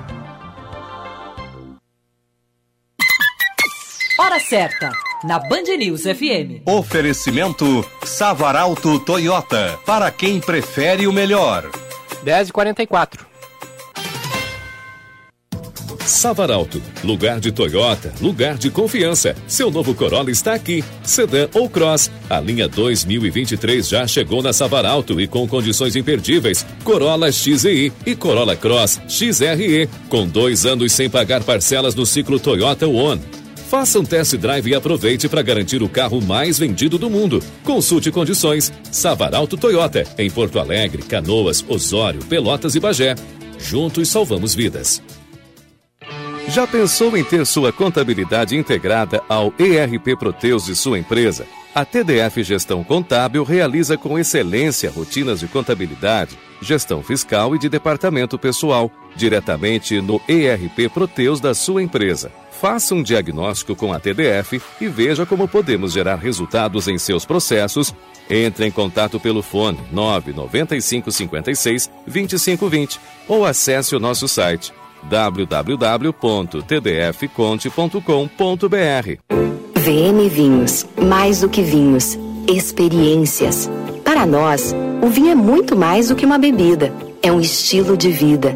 Hora certa, na Band News FM. Oferecimento Savaralto Toyota, para quem prefere o melhor. 10h44. Savaralto, lugar de Toyota, lugar de confiança. Seu novo Corolla está aqui. Sedã ou Cross. A linha 2023 já chegou na Savaralto e com condições imperdíveis. Corolla XEI e Corolla Cross XRE, com dois anos sem pagar parcelas no ciclo Toyota One. Faça um test drive e aproveite para garantir o carro mais vendido do mundo. Consulte condições. Savaralto Toyota, em Porto Alegre, Canoas, Osório, Pelotas e Bagé. Juntos salvamos vidas. Já pensou em ter sua contabilidade integrada ao ERP Proteus de sua empresa? A TDF Gestão Contábil realiza com excelência rotinas de contabilidade, gestão fiscal e de departamento pessoal, diretamente no ERP Proteus da sua empresa. Faça um diagnóstico com a TDF e veja como podemos gerar resultados em seus processos. Entre em contato pelo fone 995 56 2520 ou acesse o nosso site www.tdfconte.com.br. VM Vinhos, mais do que vinhos, experiências. Para nós, o vinho é muito mais do que uma bebida, é um estilo de vida.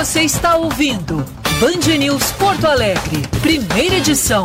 Você está ouvindo Band News Porto Alegre, primeira edição.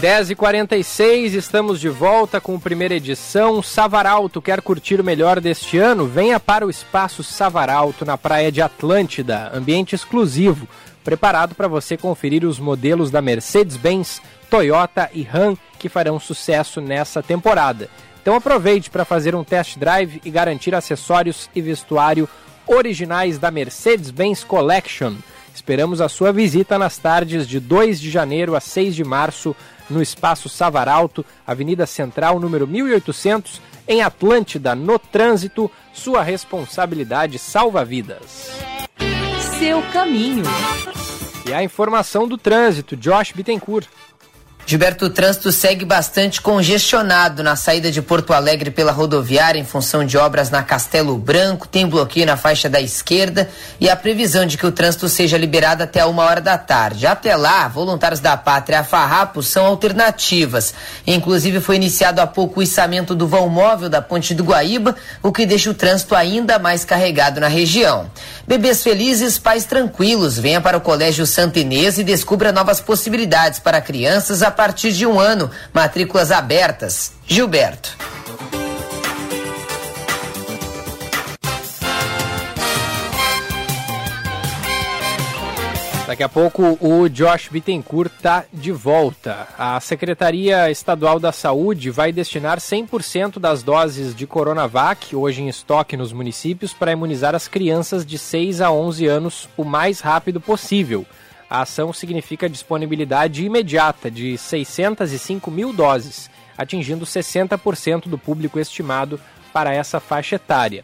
10h46, estamos de volta com a primeira edição. Savaralto quer curtir o melhor deste ano? Venha para o Espaço Savaralto, na praia de Atlântida, ambiente exclusivo, preparado para você conferir os modelos da Mercedes-Benz, Toyota e Ram que farão sucesso nessa temporada. Então aproveite para fazer um test drive e garantir acessórios e vestuário originais da Mercedes-Benz Collection. Esperamos a sua visita nas tardes de 2 de janeiro a 6 de março no Espaço Savaralto, Avenida Central, número 1800, em Atlântida, no trânsito. Sua responsabilidade salva vidas. Seu caminho. E a informação do trânsito, Josh Bittencourt. Gilberto, o trânsito segue bastante congestionado na saída de Porto Alegre pela rodoviária em função de obras na Castelo Branco. Tem bloqueio na faixa da esquerda e a previsão de que o trânsito seja liberado até uma hora da tarde. Até lá, voluntários da Pátria a Farrapo são alternativas. Inclusive, foi iniciado há pouco o içamento do vão móvel da Ponte do Guaíba, o que deixa o trânsito ainda mais carregado na região. Bebês felizes, pais tranquilos. Venha para o Colégio Santa Inês e descubra novas possibilidades para crianças a partir de um ano. Matrículas abertas. Gilberto. Daqui a pouco o Josh Bittencourt está de volta. A Secretaria Estadual da Saúde vai destinar 100% das doses de Coronavac, hoje em estoque nos municípios, para imunizar as crianças de 6 a 11 anos o mais rápido possível. A ação significa disponibilidade imediata de 605 mil doses, atingindo 60% do público estimado para essa faixa etária.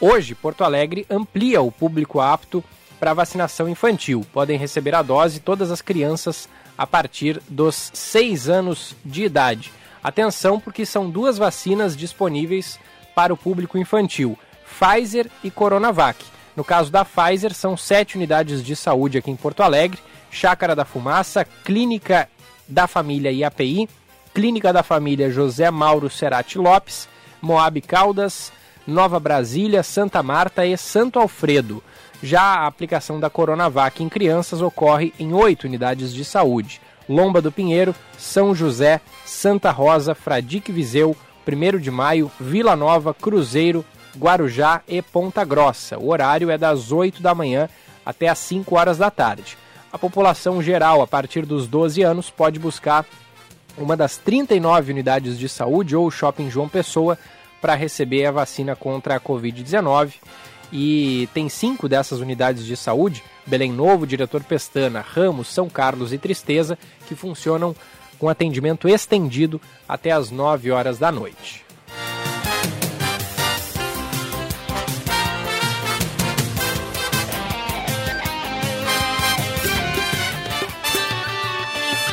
Hoje, Porto Alegre amplia o público apto para vacinação infantil. Podem receber a dose todas as crianças a partir dos 6 anos de idade. Atenção, porque são duas vacinas disponíveis para o público infantil: Pfizer e Coronavac. No caso da Pfizer, são sete unidades de saúde aqui em Porto Alegre: Chácara da Fumaça, Clínica da Família IAPI, Clínica da Família José Mauro Serati Lopes, Moab Caldas, Nova Brasília, Santa Marta e Santo Alfredo. Já a aplicação da Coronavac em crianças ocorre em oito unidades de saúde: Lomba do Pinheiro, São José, Santa Rosa, Fradique Viseu, 1 de Maio, Vila Nova, Cruzeiro, Guarujá e Ponta Grossa. O horário é das 8 da manhã até às 5 horas da tarde. A população geral, a partir dos 12 anos, pode buscar uma das 39 unidades de saúde ou shopping João Pessoa para receber a vacina contra a Covid-19 e tem cinco dessas unidades de saúde, Belém Novo, Diretor Pestana, Ramos, São Carlos e Tristeza, que funcionam com atendimento estendido até às 9 horas da noite.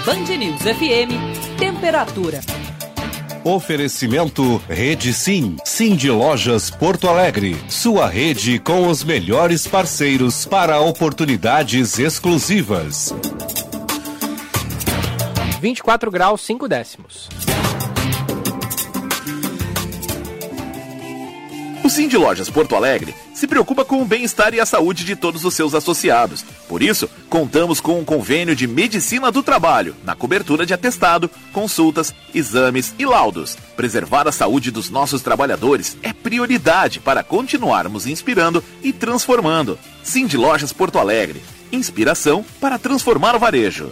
Band News FM, temperatura. Oferecimento Rede Sim, Sim de Lojas Porto Alegre. Sua rede com os melhores parceiros para oportunidades exclusivas. 24 graus 5 décimos. O Sim de Lojas Porto Alegre se preocupa com o bem-estar e a saúde de todos os seus associados. Por isso, contamos com um convênio de medicina do trabalho, na cobertura de atestado, consultas, exames e laudos. Preservar a saúde dos nossos trabalhadores é prioridade para continuarmos inspirando e transformando. Sim de Lojas Porto Alegre. Inspiração para transformar o varejo.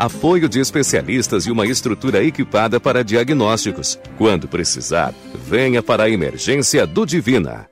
apoio de especialistas e uma estrutura equipada para diagnósticos. Quando precisar, venha para a emergência do Divina.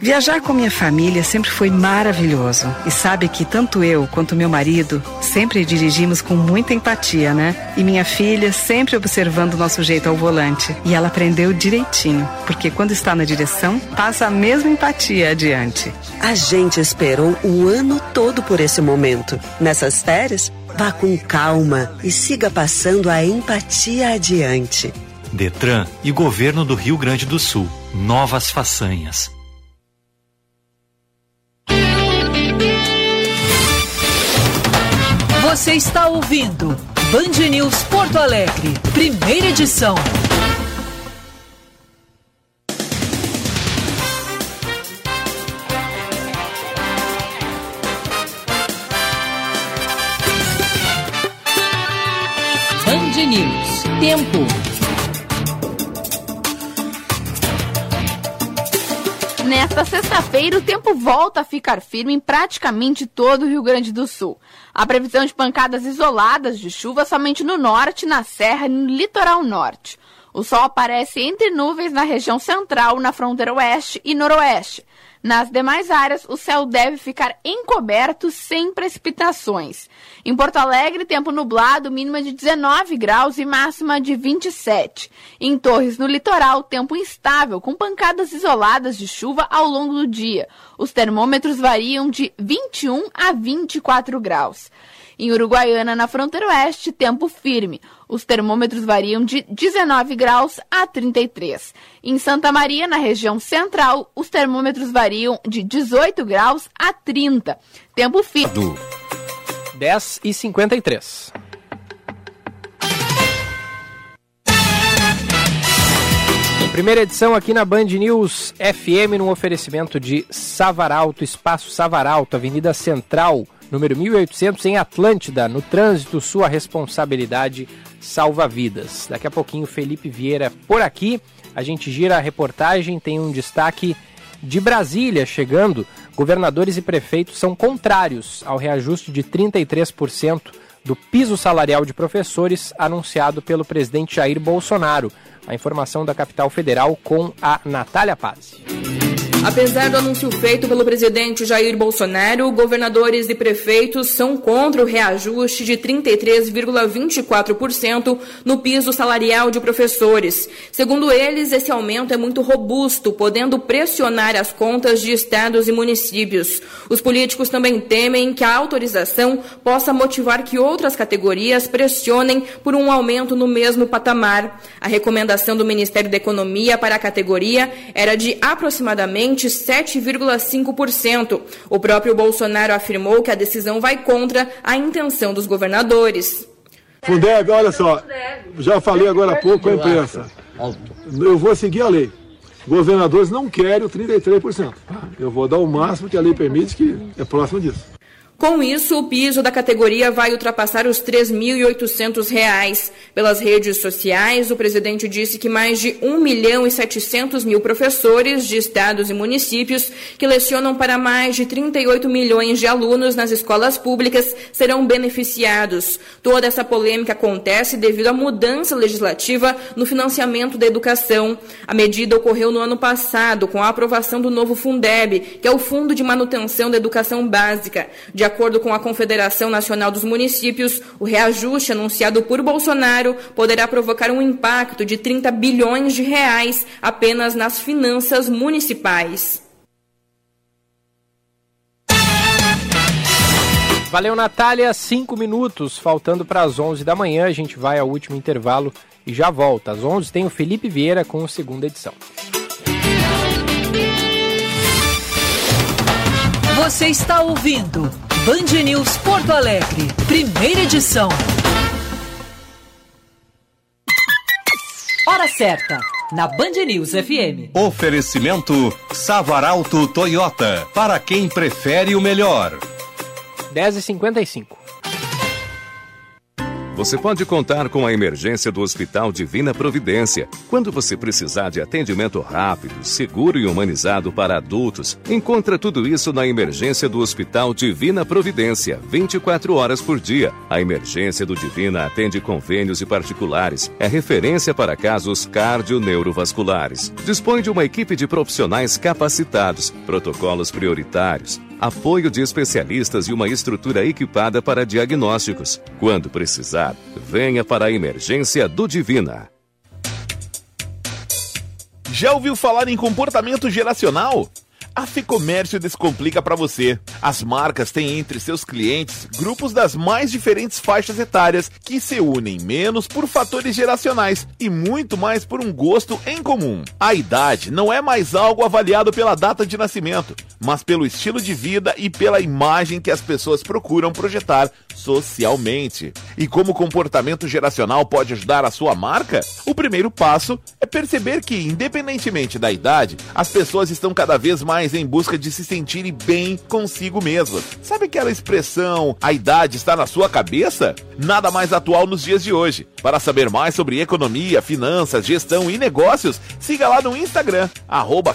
Viajar com minha família sempre foi maravilhoso. E sabe que tanto eu quanto meu marido sempre dirigimos com muita empatia, né? E minha filha sempre observando o nosso jeito ao volante. E ela aprendeu direitinho, porque quando está na direção, passa a mesma empatia adiante. A gente esperou o ano todo por esse momento. Nessas férias, vá com calma e siga passando a empatia adiante. Detran e Governo do Rio Grande do Sul. Novas façanhas. Você está ouvindo Band News Porto Alegre, primeira edição. News, tempo. Nesta sexta-feira, o tempo volta a ficar firme em praticamente todo o Rio Grande do Sul. A previsão de pancadas isoladas de chuva somente no norte, na serra e no litoral norte. O sol aparece entre nuvens na região central, na fronteira oeste e noroeste. Nas demais áreas, o céu deve ficar encoberto sem precipitações. Em Porto Alegre, tempo nublado, mínima de 19 graus e máxima de 27. Em Torres, no litoral, tempo instável, com pancadas isoladas de chuva ao longo do dia. Os termômetros variam de 21 a 24 graus. Em Uruguaiana, na fronteira oeste, tempo firme. Os termômetros variam de 19 graus a 33. Em Santa Maria, na região central, os termômetros variam de 18 graus a 30. Tempo firme. 10 e 53. Primeira edição aqui na Band News FM, num oferecimento de Savaralto, Espaço Savaralto, Avenida Central, número 1800, em Atlântida. No trânsito, sua responsabilidade salva vidas. Daqui a pouquinho, Felipe Vieira por aqui. A gente gira a reportagem, tem um destaque de Brasília chegando. Governadores e prefeitos são contrários ao reajuste de 33% do piso salarial de professores anunciado pelo presidente Jair Bolsonaro. A informação da capital federal com a Natália Paz. Apesar do anúncio feito pelo presidente Jair Bolsonaro, governadores e prefeitos são contra o reajuste de 33,24% no piso salarial de professores. Segundo eles, esse aumento é muito robusto, podendo pressionar as contas de estados e municípios. Os políticos também temem que a autorização possa motivar que outras categorias pressionem por um aumento no mesmo patamar. A recomendação do Ministério da Economia para a categoria era de aproximadamente 7,5%. O próprio Bolsonaro afirmou que a decisão vai contra a intenção dos governadores. Fundeb, olha só, já falei agora há pouco a imprensa. Eu vou seguir a lei. Governadores não querem o 33%. Eu vou dar o máximo que a lei permite, que é próximo disso. Com isso, o piso da categoria vai ultrapassar os R$ 3.800. Pelas redes sociais, o presidente disse que mais de 1 milhão e 700 mil professores de estados e municípios que lecionam para mais de 38 milhões de alunos nas escolas públicas serão beneficiados. Toda essa polêmica acontece devido à mudança legislativa no financiamento da educação. A medida ocorreu no ano passado com a aprovação do novo Fundeb, que é o Fundo de Manutenção da Educação Básica. De acordo com a Confederação Nacional dos Municípios, o reajuste anunciado por Bolsonaro poderá provocar um impacto de 30 bilhões de reais apenas nas finanças municipais. Valeu, Natália. Cinco minutos, faltando para as 11 da manhã. A gente vai ao último intervalo e já volta. Às 11 tem o Felipe Vieira com a segunda edição. Você está ouvindo Band News Porto Alegre, primeira edição. Hora certa, na Band News FM. Oferecimento Savaralto Toyota, para quem prefere o melhor. 10h55. Você pode contar com a emergência do Hospital Divina Providência. Quando você precisar de atendimento rápido, seguro e humanizado para adultos, encontra tudo isso na emergência do Hospital Divina Providência, 24 horas por dia. A emergência do Divina atende convênios e particulares. É referência para casos cardio-neurovasculares. Dispõe de uma equipe de profissionais capacitados, protocolos prioritários, apoio de especialistas e uma estrutura equipada para diagnósticos. Quando precisar, venha para a emergência do Divina. Já ouviu falar em comportamento geracional? A Ficomércio descomplica para você. As marcas têm entre seus clientes grupos das mais diferentes faixas etárias que se unem menos por fatores geracionais e muito mais por um gosto em comum. A idade não é mais algo avaliado pela data de nascimento, mas pelo estilo de vida e pela imagem que as pessoas procuram projetar socialmente. E como o comportamento geracional pode ajudar a sua marca? O primeiro passo é perceber que, independentemente da idade, as pessoas estão cada vez mais em busca de se sentirem bem consigo mesmas. Sabe aquela expressão, a idade está na sua cabeça? Nada mais atual nos dias de hoje. Para saber mais sobre economia, finanças, gestão e negócios, siga lá no Instagram, arroba.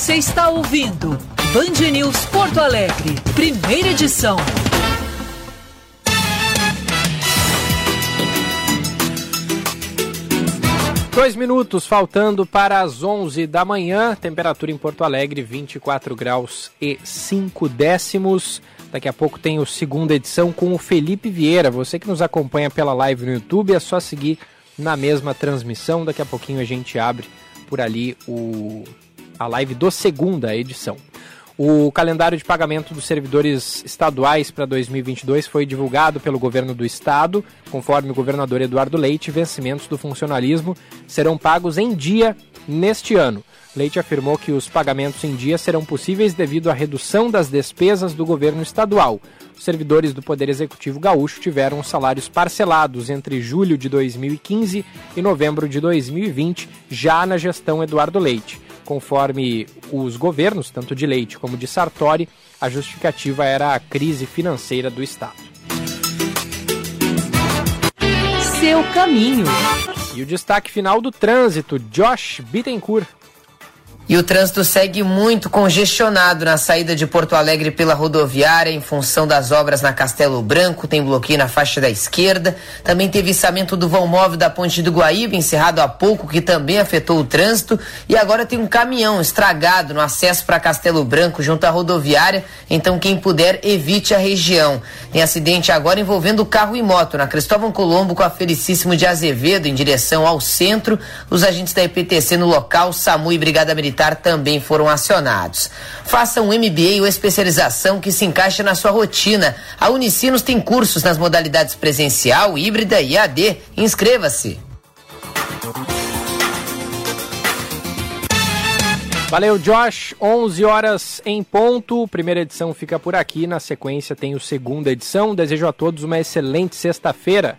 Você está ouvindo Band News Porto Alegre, primeira edição. Dois minutos faltando para as 11 da manhã. Temperatura em Porto Alegre, 24 graus e 5 décimos. Daqui a pouco tem o segunda edição com o Felipe Vieira. Você que nos acompanha pela live no YouTube, é só seguir na mesma transmissão. Daqui a pouquinho a gente abre por ali o, a live do segunda edição. O calendário de pagamento dos servidores estaduais para 2022 foi divulgado pelo governo do estado. Conforme o governador Eduardo Leite, vencimentos do funcionalismo serão pagos em dia neste ano. Leite afirmou que os pagamentos em dia serão possíveis devido à redução das despesas do governo estadual. Os servidores do Poder Executivo Gaúcho tiveram salários parcelados entre julho de 2015 e novembro de 2020, já na gestão Eduardo Leite. Conforme os governos, tanto de Leite como de Sartori, a justificativa era a crise financeira do Estado. Seu caminho. E o destaque final do trânsito, Josh Bittencourt. E o trânsito segue muito congestionado na saída de Porto Alegre pela rodoviária em função das obras na Castelo Branco, tem bloqueio na faixa da esquerda. Também teve içamento do vão móvel da Ponte do Guaíba, encerrado há pouco, que também afetou o trânsito. E agora tem um caminhão estragado no acesso para Castelo Branco, junto à rodoviária. Então, quem puder, evite a região. Tem acidente agora envolvendo carro e moto na Cristóvão Colombo com a Felicíssimo de Azevedo, em direção ao centro. Os agentes da IPTC no local, SAMU e Brigada Militar também foram acionados. Faça um MBA ou especialização que se encaixe na sua rotina. A Unicinos tem cursos nas modalidades presencial, híbrida e AD. Inscreva-se. Valeu, Josh. 11 horas em ponto. Primeira edição fica por aqui. Na sequência tem o segunda edição. Desejo a todos uma excelente sexta-feira.